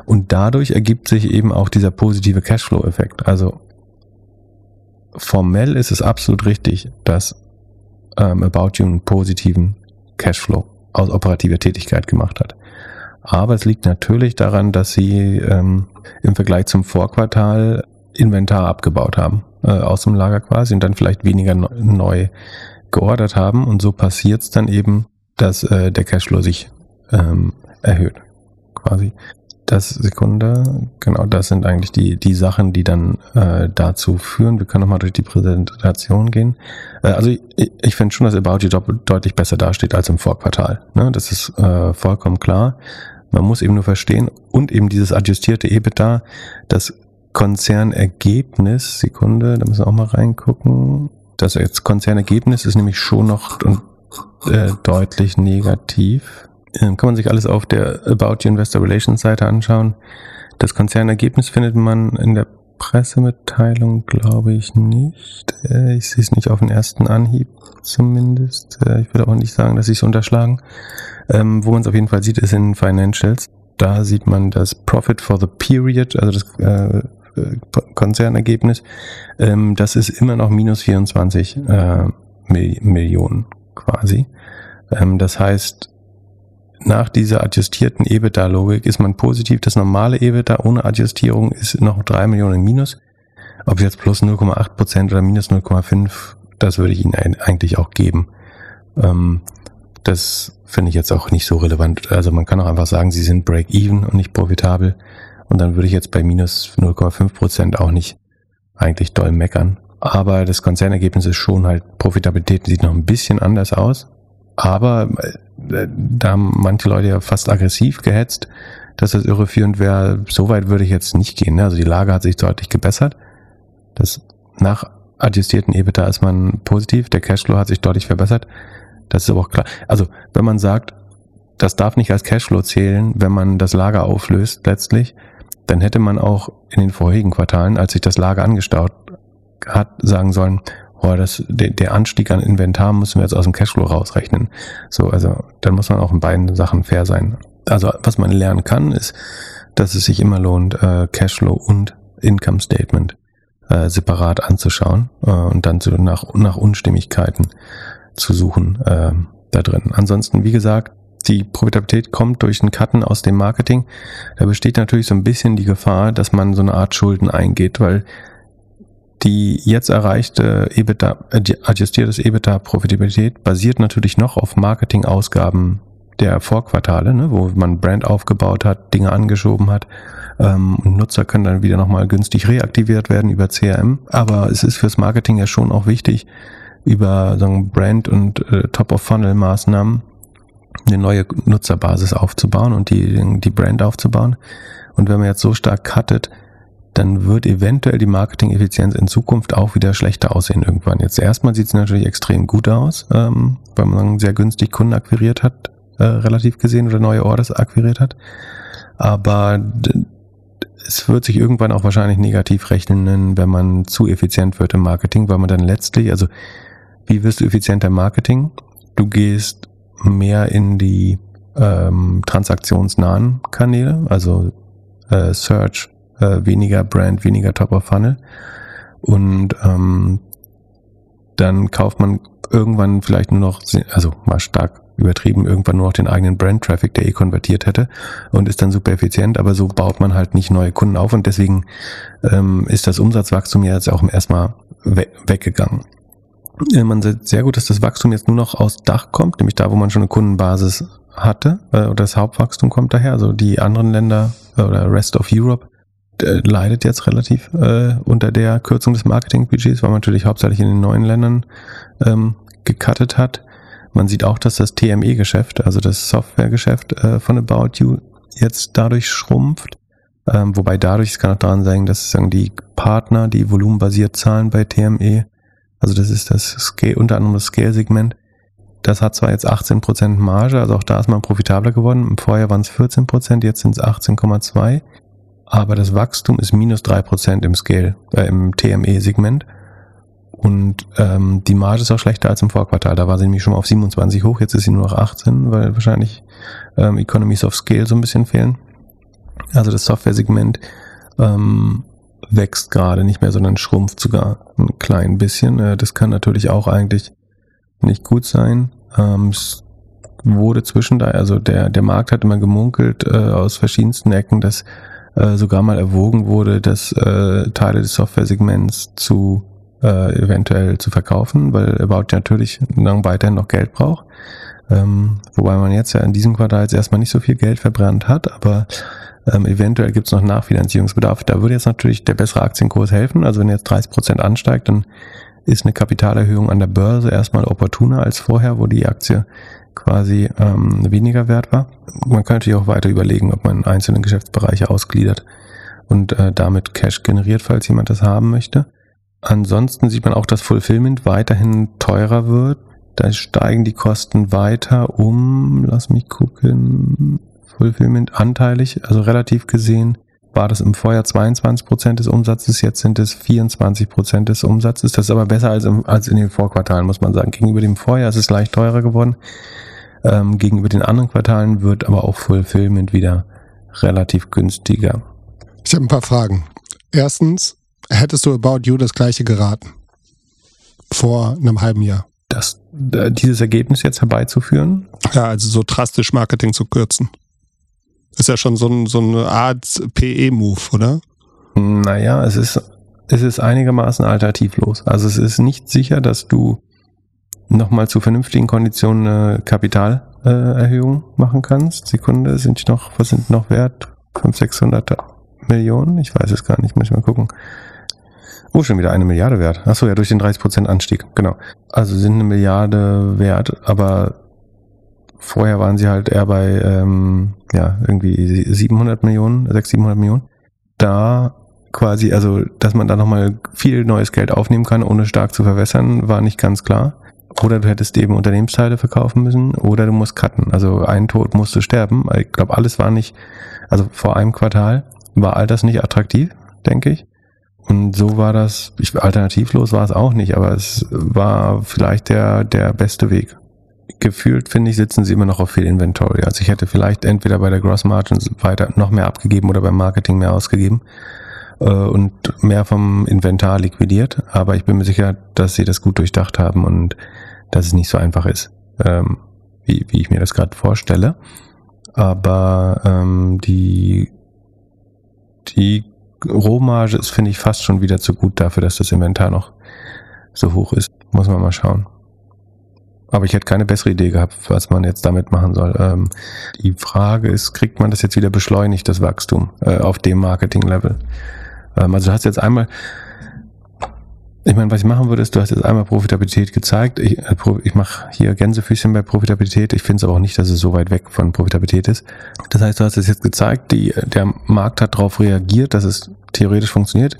Und dadurch ergibt sich eben auch dieser positive Cashflow-Effekt. Also formell ist es absolut richtig, dass ähm, About You einen positiven Cashflow aus operativer Tätigkeit gemacht hat. Aber es liegt natürlich daran, dass sie ähm, im Vergleich zum Vorquartal Inventar abgebaut haben, äh, aus dem Lager quasi und dann vielleicht weniger neu geordert haben. Und so passiert es dann eben, dass äh, der Cashflow sich ähm, erhöht, quasi. das Sekunde, genau, das sind eigentlich die, die Sachen, die dann äh, dazu führen. Wir können nochmal durch die Präsentation gehen. Äh, also ich, ich finde schon, dass About You deutlich besser dasteht als im Vorquartal. Ne? Das ist äh, vollkommen klar. Man muss eben nur verstehen und eben dieses adjustierte EBITDA, das Konzernergebnis, Sekunde, da müssen wir auch mal reingucken. Das jetzt Konzernergebnis ist nämlich schon noch äh, deutlich negativ. Kann man sich alles auf der About You Investor Relations Seite anschauen. Das Konzernergebnis findet man in der Pressemitteilung, glaube ich, nicht. Äh, ich sehe es nicht auf den ersten Anhieb zumindest. Äh, ich würde auch nicht sagen, dass sie es unterschlagen. Ähm, wo man es auf jeden Fall sieht, ist in Financials. Da sieht man das Profit for the Period, also das äh, Konzernergebnis. Ähm, das ist immer noch minus 24 äh, Millionen quasi. Ähm, das heißt, nach dieser adjustierten EBITDA-Logik ist man positiv. Das normale EBITDA ohne Adjustierung ist noch drei Millionen minus. Ob jetzt plus 0,8 Prozent oder minus 0,5, das würde ich Ihnen eigentlich auch geben. Ähm, das finde ich jetzt auch nicht so relevant. Also man kann auch einfach sagen, Sie sind break-even und nicht profitabel. Und dann würde ich jetzt bei minus 0,5 Prozent auch nicht eigentlich doll meckern. Aber das Konzernergebnis ist schon halt, Profitabilität sieht noch ein bisschen anders aus. Aber äh, da haben manche Leute ja fast aggressiv gehetzt, dass das irreführend wäre. So weit würde ich jetzt nicht gehen. Ne? Also die Lage hat sich deutlich gebessert. Das nach adjustierten EBITDA ist man positiv. Der Cashflow hat sich deutlich verbessert. Das ist aber auch klar. Also wenn man sagt, das darf nicht als Cashflow zählen, wenn man das Lager auflöst letztlich, dann hätte man auch in den vorherigen Quartalen, als sich das Lager angestaut hat, sagen sollen, oh, das, der, der Anstieg an Inventar müssen wir jetzt aus dem Cashflow rausrechnen. So, also dann muss man auch in beiden Sachen fair sein. Also was man lernen kann, ist, dass es sich immer lohnt, äh, Cashflow und Income Statement äh, separat anzuschauen äh, und dann zu, nach, nach Unstimmigkeiten zu suchen äh, da drin. Ansonsten, wie gesagt, die Profitabilität kommt durch einen Cutten aus dem Marketing. Da besteht natürlich so ein bisschen die Gefahr, dass man so eine Art Schulden eingeht, weil die jetzt erreichte EBITDA, adjustiertes EBITDA-Profitabilität basiert natürlich noch auf Marketingausgaben der Vorquartale, ne, wo man Brand aufgebaut hat, Dinge angeschoben hat. Ähm, Nutzer können dann wieder nochmal günstig reaktiviert werden über CRM. Aber es ist fürs Marketing ja schon auch wichtig, über sagen, Brand- und äh, Top-of-Funnel-Maßnahmen eine neue Nutzerbasis aufzubauen und die, die Brand aufzubauen. Und wenn man jetzt so stark cuttet, dann wird eventuell die Marketing-Effizienz in Zukunft auch wieder schlechter aussehen irgendwann. Jetzt erstmal sieht es natürlich extrem gut aus, ähm, weil man sehr günstig Kunden akquiriert hat, äh, relativ gesehen, oder neue Orders akquiriert hat. Aber es wird sich irgendwann auch wahrscheinlich negativ rechnen, wenn man zu effizient wird im Marketing, weil man dann letztlich, also wie wirst du effizienter im Marketing? Du gehst mehr in die ähm, transaktionsnahen Kanäle, also äh, Search, äh, weniger Brand, weniger Top of Funnel. Und ähm, dann kauft man irgendwann vielleicht nur noch, also mal stark übertrieben, irgendwann nur noch den eigenen Brand-Traffic, der eh konvertiert hätte und ist dann super effizient, aber so baut man halt nicht neue Kunden auf und deswegen ähm, ist das Umsatzwachstum jetzt auch erstmal we weggegangen. Man sieht sehr gut, dass das Wachstum jetzt nur noch aus Dach kommt, nämlich da, wo man schon eine Kundenbasis hatte, äh, oder das Hauptwachstum kommt daher, also die anderen Länder äh, oder Rest of Europe äh, leidet jetzt relativ äh, unter der Kürzung des Marketingbudgets, weil man natürlich hauptsächlich in den neuen Ländern ähm, gecuttet hat. Man sieht auch, dass das TME-Geschäft, also das Softwaregeschäft äh, von About You jetzt dadurch schrumpft. Ähm, wobei dadurch, es kann auch daran sein, dass sagen, die Partner, die volumenbasiert zahlen bei TME, also das ist das Scale, unter anderem das Scale-Segment, das hat zwar jetzt 18% Marge, also auch da ist man profitabler geworden. Vorher waren es 14%, jetzt sind es 18,2% aber das Wachstum ist minus drei Prozent im Scale, äh, im TME-Segment. Und ähm, die Marge ist auch schlechter als im Vorquartal. Da war sie nämlich schon mal auf 27 hoch, jetzt ist sie nur noch 18, weil wahrscheinlich ähm, Economies of Scale so ein bisschen fehlen. Also das Software-Segment ähm, wächst gerade nicht mehr, sondern schrumpft sogar ein klein bisschen. Äh, das kann natürlich auch eigentlich nicht gut sein. Ähm, es wurde zwischen da, also der, der Markt hat immer gemunkelt äh, aus verschiedensten Ecken, dass äh, sogar mal erwogen wurde, dass Teile des Software-Segments zu äh, eventuell zu verkaufen, weil About natürlich dann weiterhin noch Geld braucht. Ähm, wobei man jetzt ja in diesem Quartal jetzt erstmal nicht so viel Geld verbrannt hat, aber Ähm, eventuell gibt es noch Nachfinanzierungsbedarf. Da würde jetzt natürlich der bessere Aktienkurs helfen. Also wenn jetzt 30 Prozent ansteigt, dann ist eine Kapitalerhöhung an der Börse erstmal opportuner als vorher, wo die Aktie quasi ähm, weniger wert war. Man kann natürlich auch weiter überlegen, ob man einzelne Geschäftsbereiche ausgliedert und äh, damit Cash generiert, falls jemand das haben möchte. Ansonsten sieht man auch, dass Fulfillment weiterhin teurer wird. Da steigen die Kosten weiter um, lass mich gucken, Fulfillment anteilig, also relativ gesehen war das im Vorjahr 22 Prozent des Umsatzes, jetzt sind es 24 Prozent des Umsatzes. Das ist aber besser als, im, als in den Vorquartalen, muss man sagen. Gegenüber dem Vorjahr ist es leicht teurer geworden. Ähm, gegenüber den anderen Quartalen wird aber auch Fulfillment wieder relativ günstiger. Ich habe ein paar Fragen. Erstens, hättest du About You das gleiche geraten? Vor einem halben Jahr? Das, äh, dieses Ergebnis jetzt herbeizuführen? Ja, also so drastisch Marketing zu kürzen. Ist ja schon so, ein, so eine Art PE-Move, oder? Naja, es ist, es ist einigermaßen alternativlos. Also es ist nicht sicher, dass du nochmal zu vernünftigen Konditionen eine Kapitalerhöhung machen kannst. Sekunde, sind die noch, was sind noch wert? 500, 600 Millionen? Ich weiß es gar nicht, muss ich mal gucken. Oh, schon wieder eine Milliarde wert. Achso, ja, durch den 30% Anstieg, genau. Also sind eine Milliarde wert, aber vorher waren sie halt eher bei, ähm, ja, irgendwie 700 Millionen, 600, 700 Millionen. Da quasi, also, dass man da nochmal viel neues Geld aufnehmen kann, ohne stark zu verwässern, war nicht ganz klar. Oder du hättest eben Unternehmensteile verkaufen müssen oder du musst cutten. Also ein Tod musst du sterben. Ich glaube, alles war nicht, also vor einem Quartal war all das nicht attraktiv, denke ich. Und so war das, ich, alternativlos war es auch nicht, aber es war vielleicht der, der beste Weg. Gefühlt, finde ich, sitzen sie immer noch auf viel Inventory. Also ich hätte vielleicht entweder bei der Gross Margin weiter noch mehr abgegeben oder beim Marketing mehr ausgegeben äh, und mehr vom Inventar liquidiert. Aber ich bin mir sicher, dass sie das gut durchdacht haben und dass es nicht so einfach ist, ähm, wie, wie ich mir das gerade vorstelle. Aber ähm, die, die Rohmarge ist, finde ich, fast schon wieder zu gut dafür, dass das Inventar noch so hoch ist. Muss man mal schauen. Aber ich hätte keine bessere Idee gehabt, was man jetzt damit machen soll. Ähm, die Frage ist, kriegt man das jetzt wieder beschleunigt, das Wachstum, äh, auf dem Marketing-Level? Ähm, also du hast jetzt einmal ich meine, was ich machen würde, ist, du hast jetzt einmal Profitabilität gezeigt. Ich, äh, ich mache hier Gänsefüßchen bei Profitabilität. Ich finde es aber auch nicht, dass es so weit weg von Profitabilität ist. Das heißt, du hast es jetzt gezeigt, die, der Markt hat darauf reagiert, dass es theoretisch funktioniert.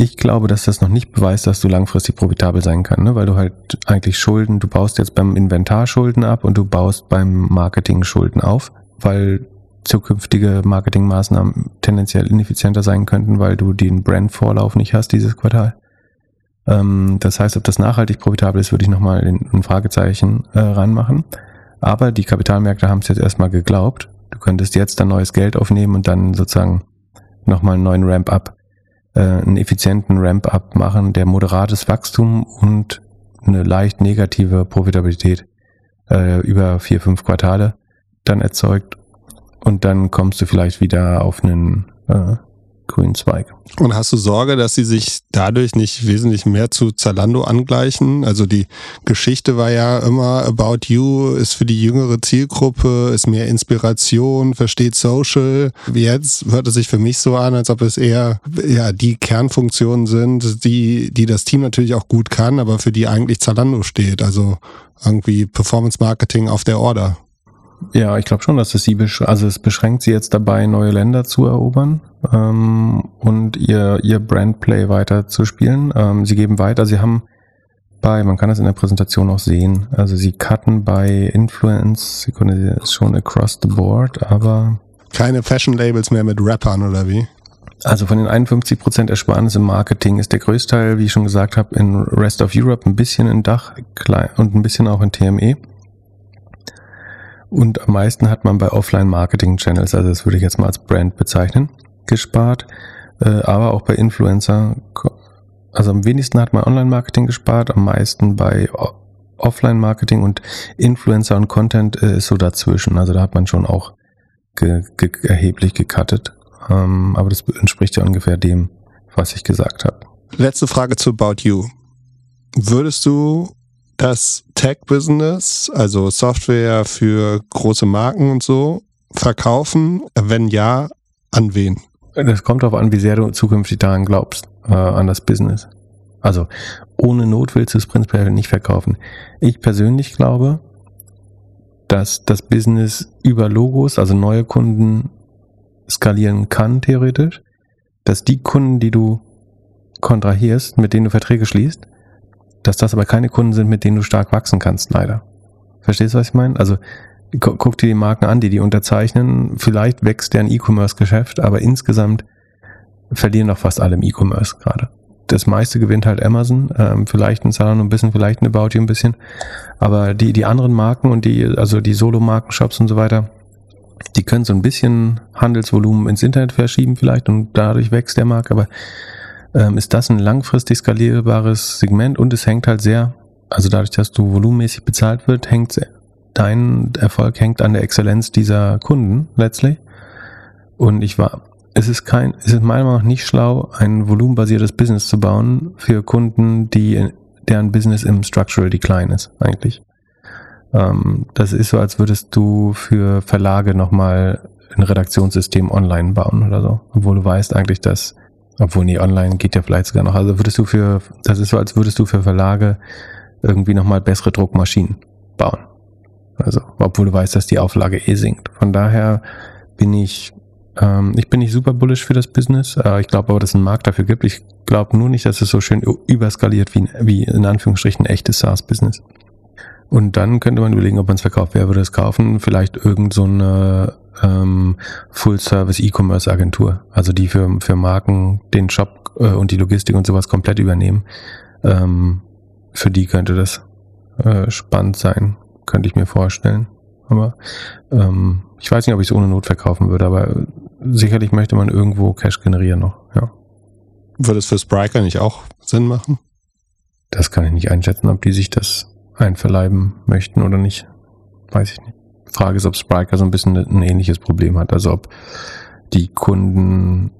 Ich glaube, dass das noch nicht beweist, dass du langfristig profitabel sein kann, ne? weil du halt eigentlich Schulden, du baust jetzt beim Inventar Schulden ab und du baust beim Marketing Schulden auf, weil zukünftige Marketingmaßnahmen tendenziell ineffizienter sein könnten, weil du den Brandvorlauf nicht hast dieses Quartal. Ähm, das heißt, ob das nachhaltig profitabel ist, würde ich nochmal ein Fragezeichen äh, ranmachen. Aber die Kapitalmärkte haben es jetzt erstmal geglaubt. Du könntest jetzt dann neues Geld aufnehmen und dann sozusagen nochmal einen neuen Ramp-up, äh, einen effizienten Ramp-up machen, der moderates Wachstum und eine leicht negative Profitabilität äh, über vier, fünf Quartale dann erzeugt. Und dann kommst du vielleicht wieder auf einen äh, grünen Zweig. Und hast du Sorge, dass sie sich dadurch nicht wesentlich mehr zu Zalando angleichen? Also die Geschichte war ja immer About You ist für die jüngere Zielgruppe, ist mehr Inspiration, versteht Social. Jetzt hört es sich für mich so an, als ob es eher ja die Kernfunktionen sind, die die das Team natürlich auch gut kann, aber für die eigentlich Zalando steht. Also irgendwie Performance Marketing auf der Order. Ja, ich glaube schon, dass es sie besch also es beschränkt sie jetzt dabei, neue Länder zu erobern ähm, und ihr ihr Brandplay weiter zu spielen. Ähm, sie geben weiter, sie haben bei, man kann das in der Präsentation auch sehen, also sie cutten bei Influence, Sekunde, ist schon across the board, aber keine Fashion Labels mehr mit Rappern oder wie? Also von den 51% Ersparnis im Marketing ist der größte Teil, wie ich schon gesagt habe, in Rest of Europe, ein bisschen in Dach und ein bisschen auch in TME. Und am meisten hat man bei Offline-Marketing-Channels, also das würde ich jetzt mal als Brand bezeichnen, gespart. Äh, aber auch bei Influencer. Also am wenigsten hat man Online-Marketing gespart, am meisten bei Offline-Marketing und Influencer und Content äh, ist so dazwischen. Also da hat man schon auch ge ge erheblich gecuttet. Ähm, aber das entspricht ja ungefähr dem, was ich gesagt habe. Letzte Frage zu About You. Würdest du das Tech-Business, also Software für große Marken und so, verkaufen? Wenn ja, An wen? Das kommt darauf an, wie sehr du zukünftig daran glaubst, äh, an das Business. Also ohne Not willst du es prinzipiell nicht verkaufen. Ich persönlich glaube, dass das Business über Logos, also neue Kunden, skalieren kann, theoretisch. Dass die Kunden, die du kontrahierst, mit denen du Verträge schließt, dass das aber keine Kunden sind, mit denen du stark wachsen kannst, leider. Verstehst du, was ich meine? Also guck dir die Marken an, die die unterzeichnen. Vielleicht wächst deren E-Commerce-Geschäft, aber insgesamt verlieren doch fast alle im E-Commerce gerade das meiste gewinnt halt Amazon, ähm, vielleicht ein Salon ein bisschen, vielleicht ein About ein bisschen. Aber die, die anderen Marken und die, also die Solo-Marken-Shops und so weiter, die können so ein bisschen Handelsvolumen ins Internet verschieben vielleicht und dadurch wächst der Markt. Aber ähm, ist das ein langfristig skalierbares Segment und es hängt halt sehr, also dadurch, dass du volumenmäßig bezahlt wird, hängt dein Erfolg hängt an der Exzellenz dieser Kunden letztlich. Und ich war es ist kein, es ist meiner Meinung nach nicht schlau, ein volumenbasiertes Business zu bauen für Kunden, die, deren Business im Structural Decline ist, eigentlich. Ähm, das ist so, als würdest du für Verlage nochmal ein Redaktionssystem online bauen oder so. Obwohl du weißt eigentlich, dass, obwohl nee, online geht ja vielleicht sogar noch. Also würdest du für, das ist so, als würdest du für Verlage irgendwie nochmal bessere Druckmaschinen bauen. Also, obwohl du weißt, dass die Auflage eh sinkt. Von daher bin ich ähm, ich bin nicht super bullish für das Business. Äh, ich glaube aber, dass es einen Markt dafür gibt. Ich glaube nur nicht, dass es so schön überskaliert wie, wie in Anführungsstrichen echtes SaaS-Business. Und dann könnte man überlegen, ob man es verkauft. Wer würde es kaufen? Vielleicht irgend so eine ähm, Full-Service E-Commerce-Agentur. Also die für, für Marken den Shop äh, und die Logistik und sowas komplett übernehmen. Ähm, für die könnte das äh, spannend sein, könnte ich mir vorstellen. Aber ähm, ich weiß nicht, ob ich es ohne Not verkaufen würde, aber sicherlich möchte man irgendwo Cash generieren noch, ja. Würde es für Spriker nicht auch Sinn machen? Das kann ich nicht einschätzen, ob die sich das einverleiben möchten oder nicht. Weiß ich nicht. Frage ist, ob Spriker so ein bisschen ein ähnliches Problem hat. Also ob die Kunden,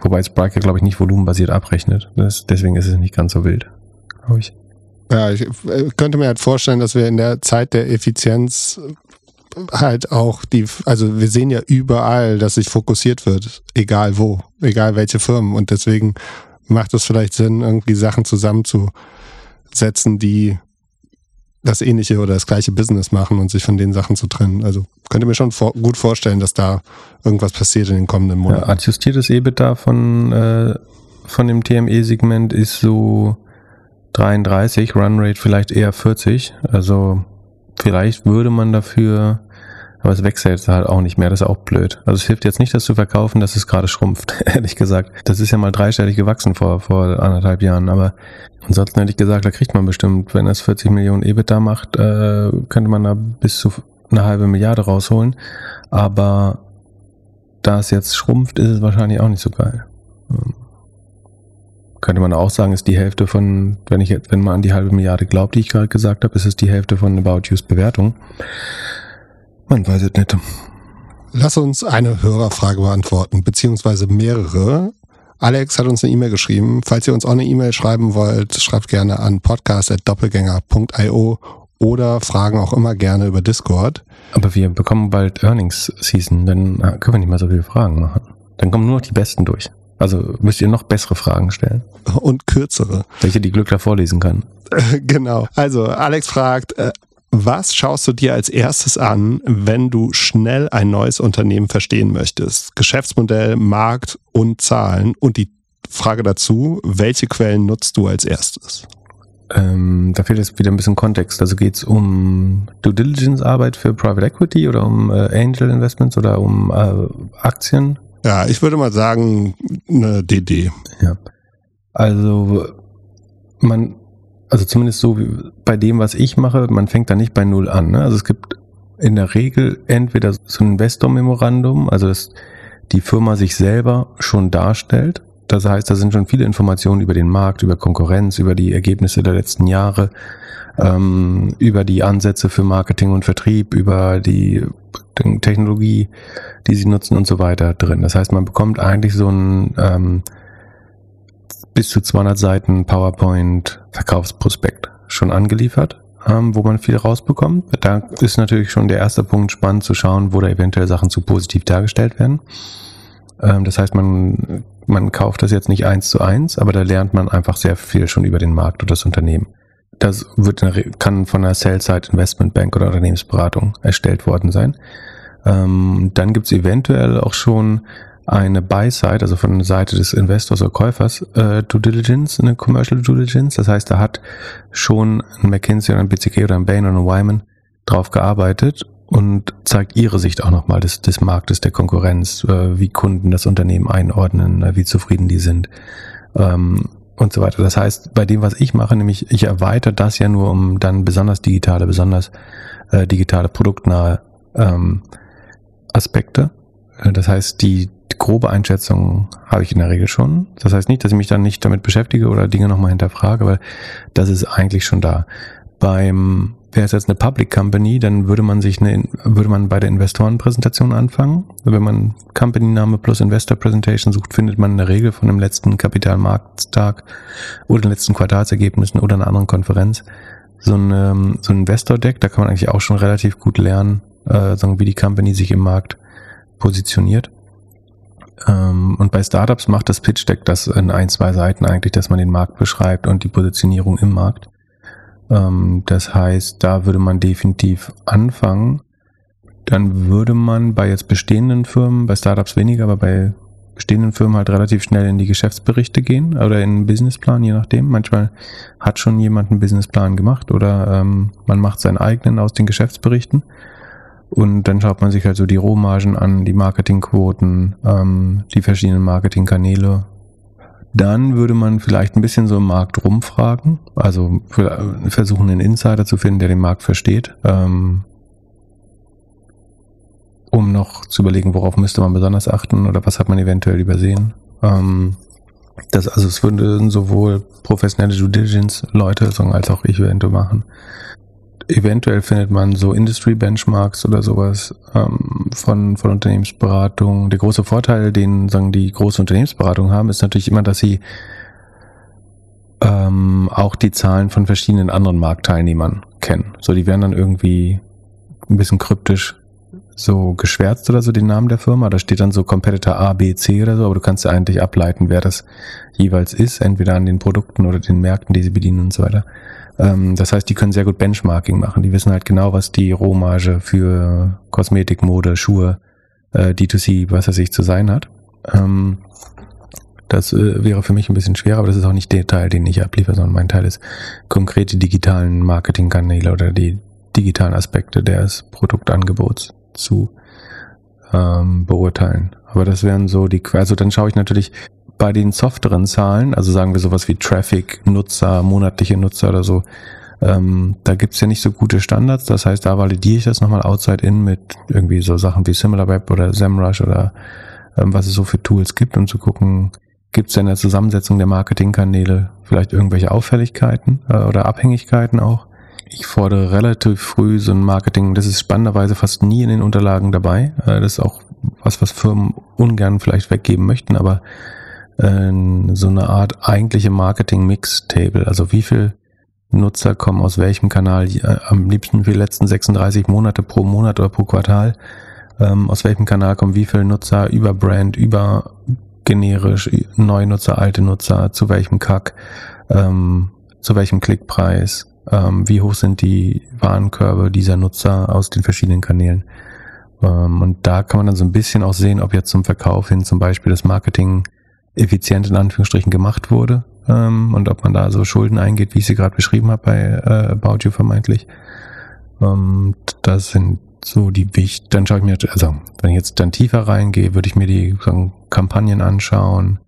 wobei Spriker, glaube ich, nicht volumenbasiert abrechnet. Das, deswegen ist es nicht ganz so wild, glaube ich. Ja, ich äh, könnte mir halt vorstellen, dass wir in der Zeit der Effizienz halt auch die, also wir sehen ja überall, dass sich fokussiert wird, egal wo, egal welche Firmen. Und deswegen macht es vielleicht Sinn, irgendwie Sachen zusammenzusetzen, die das ähnliche oder das gleiche Business machen und sich von den Sachen zu trennen. Also könnte mir schon vor, gut vorstellen, dass da irgendwas passiert in den kommenden Monaten. Ja, adjustiertes EBITDA von, äh, von dem TME-Segment ist so 33, Runrate vielleicht eher 40. Also vielleicht würde man dafür, aber es wächst jetzt halt auch nicht mehr, das ist auch blöd. Also es hilft jetzt nicht, das zu verkaufen, dass es gerade schrumpft, ehrlich gesagt. Das ist ja mal dreistellig gewachsen vor, vor anderthalb Jahren, aber ansonsten hätte ich gesagt, da kriegt man bestimmt, wenn es 40 Millionen EBIT da macht, äh, könnte man da bis zu eine halbe Milliarde rausholen. Aber da es jetzt schrumpft, ist es wahrscheinlich auch nicht so geil. Könnte man auch sagen, ist die Hälfte von, wenn ich wenn man an die halbe Milliarde glaubt, die ich gerade gesagt habe, ist es die Hälfte von About You's Bewertung. Man weiß es nicht. Lass uns eine Hörerfrage beantworten, beziehungsweise mehrere. Alex hat uns eine E-Mail geschrieben. Falls ihr uns auch eine E-Mail schreiben wollt, schreibt gerne an podcast.doppelgänger.io oder fragen auch immer gerne über Discord. Aber wir bekommen bald Earnings Season, dann können wir nicht mal so viele Fragen machen. Dann kommen nur noch die Besten durch. Also müsst ihr noch bessere Fragen stellen. Und kürzere. Welche die Glückler vorlesen kann. genau. Also Alex fragt, äh, was schaust du dir als erstes an, wenn du schnell ein neues Unternehmen verstehen möchtest? Geschäftsmodell, Markt und Zahlen. Und die Frage dazu, welche Quellen nutzt du als erstes? Ähm, da fehlt jetzt wieder ein bisschen Kontext. Also geht es um Due Diligence Arbeit für Private Equity oder um äh, Angel Investments oder um äh, Aktien? Ja, ich würde mal sagen, eine DD. Ja. Also man, also zumindest so wie bei dem, was ich mache, man fängt da nicht bei Null an. Ne? Also es gibt in der Regel entweder so ein Investor-Memorandum, also dass die Firma sich selber schon darstellt. Das heißt, da sind schon viele Informationen über den Markt, über Konkurrenz, über die Ergebnisse der letzten Jahre, ähm, über die Ansätze für Marketing und Vertrieb, über die Technologie, die sie nutzen und so weiter drin. Das heißt, man bekommt eigentlich so ein ähm, bis zu 200 Seiten PowerPoint Verkaufsprospekt schon angeliefert. ähm, wo man viel rausbekommt. Da ist natürlich schon der erste Punkt spannend zu schauen, wo da eventuell Sachen zu positiv dargestellt werden. Ähm, das heißt, man, man kauft das jetzt nicht eins zu eins, aber da lernt man einfach sehr viel schon über den Markt oder das Unternehmen. Das wird kann von einer Sell-Side Investment Bank oder Unternehmensberatung erstellt worden sein. Ähm, dann gibt es eventuell auch schon eine Buy-Side, also von der Seite des Investors oder Käufers, äh, Due Diligence, eine Commercial Due Diligence. Das heißt, da hat schon ein McKinsey oder ein BCG oder ein Bain oder ein Wyman drauf gearbeitet und zeigt ihre Sicht auch nochmal des, des Marktes, der Konkurrenz, äh, wie Kunden das Unternehmen einordnen, äh, wie zufrieden die sind ähm, und so weiter. Das heißt, bei dem, was ich mache, nämlich ich erweitere das ja nur um dann besonders digitale, besonders äh, digitale produktnahe ähm, Aspekte. Äh, das heißt, die grobe Einschätzung habe ich in der Regel schon. Das heißt nicht, dass ich mich dann nicht damit beschäftige oder Dinge nochmal hinterfrage, weil das ist eigentlich schon da. Beim wäre es jetzt eine Public Company, dann würde man sich eine, würde man bei der Investorenpräsentation anfangen. Wenn man Company-Name plus Investor Presentation sucht, findet man in der Regel von dem letzten Kapitalmarkttag oder den letzten Quartalsergebnissen oder einer anderen Konferenz so ein, so ein Investor-Deck. Da kann man eigentlich auch schon relativ gut lernen, äh, wie die Company sich im Markt positioniert. Ähm, und bei Startups macht das Pitch Deck das in ein, zwei Seiten eigentlich, dass man den Markt beschreibt und die Positionierung im Markt. Ähm, das heißt, da würde man definitiv anfangen. Dann würde man bei jetzt bestehenden Firmen, bei Startups weniger, aber bei bestehenden Firmen halt relativ schnell in die Geschäftsberichte gehen oder in den Businessplan, je nachdem. Manchmal hat schon jemand einen Businessplan gemacht oder ähm, man macht seinen eigenen aus den Geschäftsberichten. Und dann schaut man sich halt so die Rohmargen an, die Marketingquoten, ähm, die verschiedenen Marketingkanäle. Dann würde man vielleicht ein bisschen so im Markt rumfragen, also versuchen einen Insider zu finden, der den Markt versteht, ähm, um noch zu überlegen, worauf müsste man besonders achten oder was hat man eventuell übersehen. Ähm, das, also es würden sowohl professionelle Due Diligence Leute als auch ich eventuell machen eventuell findet man so Industry Benchmarks oder sowas ähm, von, von Unternehmensberatung. Der große Vorteil, den sagen die große Unternehmensberatung haben, ist natürlich immer, dass sie ähm, auch die Zahlen von verschiedenen anderen Marktteilnehmern kennen. So, die werden dann irgendwie ein bisschen kryptisch so geschwärzt oder so den Namen der Firma. Da steht dann so Competitor A, B, C oder so, aber du kannst ja eigentlich ableiten, wer das jeweils ist, entweder an den Produkten oder den Märkten, die sie bedienen und so weiter. Ähm, das heißt, die können sehr gut Benchmarking machen. Die wissen halt genau, was die Rohmarge für Kosmetik, Mode, Schuhe, äh, D2C, was er sich zu sein hat. Ähm, das äh, wäre für mich ein bisschen schwer, aber das ist auch nicht der Teil, den ich abliefere, sondern mein Teil ist konkrete digitalen Marketingkanäle oder die digitalen Aspekte des Produktangebots zu ähm, beurteilen. Aber das wären so die, also dann schaue ich natürlich, bei den softeren Zahlen, also sagen wir sowas wie Traffic, Nutzer, monatliche Nutzer oder so, ähm, da gibt's ja nicht so gute Standards. Das heißt, da validiere ich das nochmal outside in mit irgendwie so Sachen wie SimilarWeb oder SEMrush oder ähm, was es so für Tools gibt, um zu gucken, gibt's denn in der Zusammensetzung der Marketingkanäle vielleicht irgendwelche Auffälligkeiten äh, oder Abhängigkeiten auch. Ich fordere relativ früh so ein Marketing, das ist spannenderweise fast nie in den Unterlagen dabei. Äh, das ist auch was, was Firmen ungern vielleicht weggeben möchten, aber so eine Art eigentliche Marketing-Mix-Table. Also wie viel Nutzer kommen aus welchem Kanal, äh, am liebsten für die letzten 36 Monate pro Monat oder pro Quartal, ähm, aus welchem Kanal kommen wie viele Nutzer über Brand, über generisch, neue Nutzer, alte Nutzer, zu welchem Kack, ähm, zu welchem Klickpreis, ähm, wie hoch sind die Warenkörbe dieser Nutzer aus den verschiedenen Kanälen. Ähm, und da kann man dann so ein bisschen auch sehen, ob jetzt zum Verkauf hin zum Beispiel das Marketing effizient in Anführungsstrichen gemacht wurde ähm, und ob man da so Schulden eingeht, wie ich sie gerade beschrieben habe bei äh, About You vermeintlich. Ähm, das sind so die wichtig. Dann schaue ich mir, also wenn ich jetzt dann tiefer reingehe, würde ich mir die sagen, Kampagnen anschauen,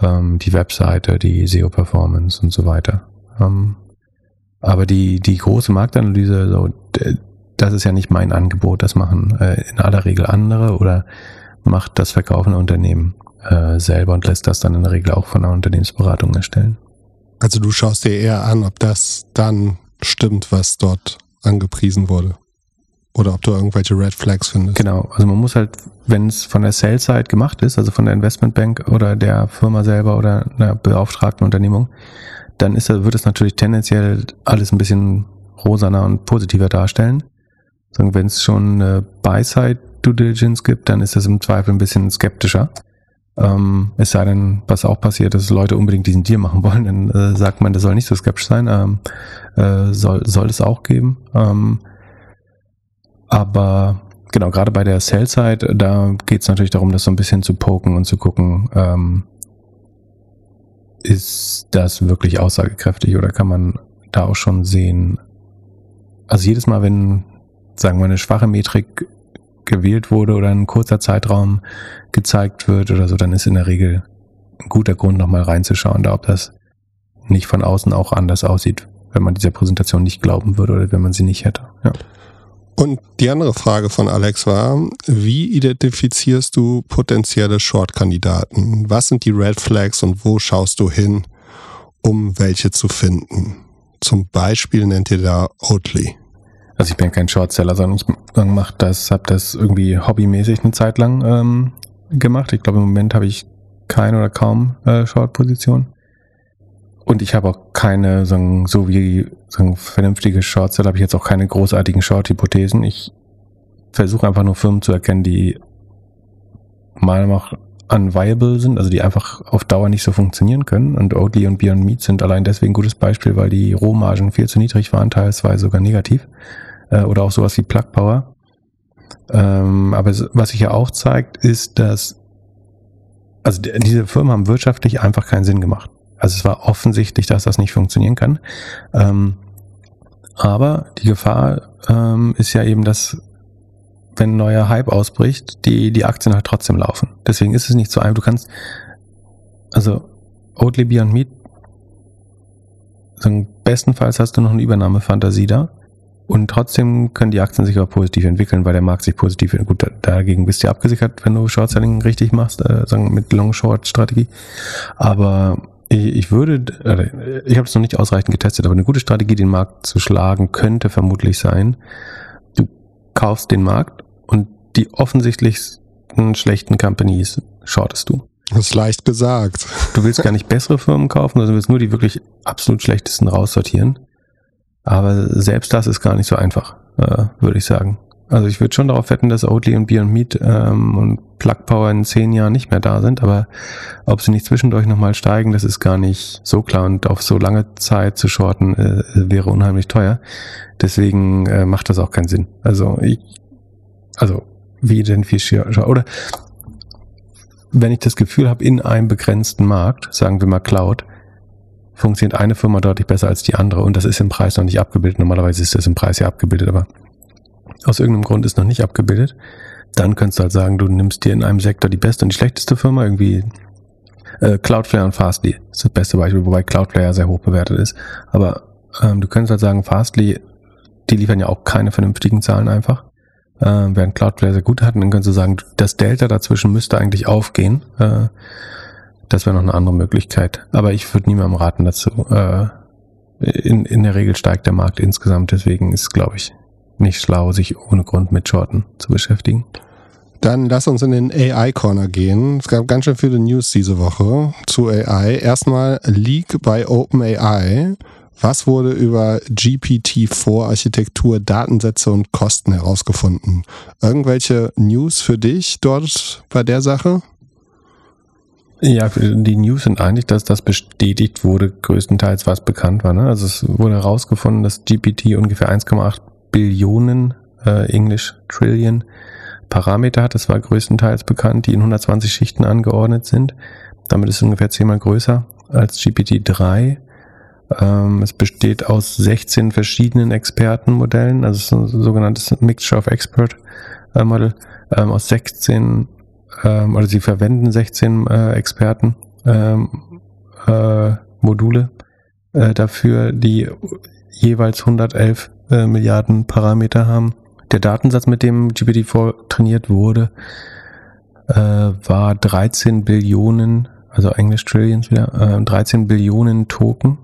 ähm, die Webseite, die SEO-Performance und so weiter. Ähm, aber die, die große Marktanalyse, so, das ist ja nicht mein Angebot, das machen äh, in aller Regel andere oder macht das verkaufende Unternehmen äh, selber und lässt das dann in der Regel auch von einer Unternehmensberatung erstellen. Also du schaust dir eher an, ob das dann stimmt, was dort angepriesen wurde. Oder ob du irgendwelche Red Flags findest. Genau, also man muss halt, wenn es von der Sales-Side gemacht ist, also von der Investmentbank oder der Firma selber oder einer beauftragten Unternehmung, dann ist, wird es natürlich tendenziell alles ein bisschen rosaner und positiver darstellen. Wenn es schon eine Buy-Side Due Diligence gibt, dann ist das im Zweifel ein bisschen skeptischer. Ähm, es sei denn, was auch passiert, dass Leute unbedingt diesen Deal machen wollen, dann äh, sagt man, das soll nicht so skeptisch sein. Ähm, äh, soll, soll es auch geben. Ähm, aber genau, gerade bei der Sell-Side, da geht es natürlich darum, das so ein bisschen zu poken und zu gucken, ähm, ist das wirklich aussagekräftig oder kann man da auch schon sehen, also jedes Mal, wenn, sagen wir, eine schwache Metrik gewählt wurde oder ein kurzer Zeitraum gezeigt wird oder so, dann ist in der Regel ein guter Grund, nochmal reinzuschauen, da ob das nicht von außen auch anders aussieht, wenn man dieser Präsentation nicht glauben würde oder wenn man sie nicht hätte. Ja. Und die andere Frage von Alex war, wie identifizierst du potenzielle Short-Kandidaten? Was sind die Red Flags und wo schaust du hin, um welche zu finden? Zum Beispiel nennt ihr da Oatly. Also ich bin kein Shortseller, sondern ich mache das, habe das irgendwie hobbymäßig eine Zeit lang ähm, gemacht. Ich glaube im Moment habe ich keine oder kaum äh, Short-Position. Und ich habe auch keine, sagen, so wie sagen, vernünftige Shortseller, habe ich jetzt auch keine großartigen Short-Hypothesen. Ich versuche einfach nur Firmen zu erkennen, die meiner Meinung nach unviable sind, also die einfach auf Dauer nicht so funktionieren können. Und Oatly und Beyond Meat sind allein deswegen ein gutes Beispiel, weil die Rohmargen viel zu niedrig waren, teilweise sogar negativ. Äh, oder auch sowas wie Plug Power. Ähm, aber was sich ja auch zeigt, ist, dass also diese Firmen haben wirtschaftlich einfach keinen Sinn gemacht. Also es war offensichtlich, dass das nicht funktionieren kann. Ähm, aber die Gefahr ähm, ist ja eben, dass wenn ein neuer Hype ausbricht, die, die Aktien halt trotzdem laufen. Deswegen ist es nicht so einfach. Du kannst, also Oatly Beyond Meat, sagen, bestenfalls hast du noch eine Übernahmefantasie da. Und trotzdem können die Aktien sich aber positiv entwickeln, weil der Markt sich positiv entwickelt. Gut, dagegen bist du abgesichert, wenn du Short-Selling richtig machst, äh, sagen mit Long-Short-Strategie. Aber ich würde, äh, ich habe es noch nicht ausreichend getestet, aber eine gute Strategie, den Markt zu schlagen, könnte vermutlich sein, du kaufst den Markt und die offensichtlichsten schlechten Companies shortest du. Das ist leicht gesagt. Du willst gar nicht bessere Firmen kaufen, sondern du willst nur die wirklich absolut schlechtesten raussortieren. Aber selbst das ist gar nicht so einfach, äh, würde ich sagen. Also ich würde schon darauf wetten, dass Oatly und Beyond Meat ähm, und Plug Power in zehn Jahren nicht mehr da sind, aber ob sie nicht zwischendurch nochmal steigen, das ist gar nicht so klar und auf so lange Zeit zu shorten äh, wäre unheimlich teuer. Deswegen äh, macht das auch keinen Sinn. Also ich, also wie identifiziere oder wenn ich das Gefühl habe, in einem begrenzten Markt, sagen wir mal Cloud, funktioniert eine Firma deutlich besser als die andere und das ist im Preis noch nicht abgebildet. Normalerweise ist das im Preis ja abgebildet, aber aus irgendeinem Grund ist noch nicht abgebildet. Dann kannst du halt sagen, du nimmst dir in einem Sektor die beste und die schlechteste Firma, irgendwie äh, Cloudflare und Fastly ist das beste Beispiel, wobei Cloudflare sehr hoch bewertet ist. Aber ähm, du könntest halt sagen, Fastly, die liefern ja auch keine vernünftigen Zahlen einfach. Äh, während Cloudflare sehr gut hatten, dann könntest du sagen, das Delta dazwischen müsste eigentlich aufgehen. Äh, das wäre noch eine andere Möglichkeit. Aber ich würde niemandem raten dazu. Äh, in, in der Regel steigt der Markt insgesamt, deswegen ist, glaube ich, nicht schlau, sich ohne Grund mit Shorten zu beschäftigen. Dann lass uns in den AI-Corner gehen. Es gab ganz schön viele News diese Woche zu AI. Erstmal Leak bei OpenAI. Was wurde über GPT-4-Architektur, Datensätze und Kosten herausgefunden? Irgendwelche News für dich dort bei der Sache? Ja, die News sind eigentlich, dass das bestätigt wurde, größtenteils was bekannt war. Ne? Also es wurde herausgefunden, dass GPT ungefähr 1,8 Billionen, äh, Englisch Trillion, Parameter hat. Das war größtenteils bekannt, die in 120 Schichten angeordnet sind. Damit ist es ungefähr zehnmal größer als GPT-3. Ähm, es besteht aus 16 verschiedenen Expertenmodellen, also es ist ein sogenanntes Mixture of Expert äh, Model, ähm, aus 16 ähm, oder sie verwenden 16 äh, Experten ähm, äh, Module äh, dafür, die jeweils 111 äh, Milliarden Parameter haben. Der Datensatz, mit dem GPT-4 trainiert wurde, äh, war 13 Billionen, also Englisch Trillions wieder, äh, 13 Billionen Token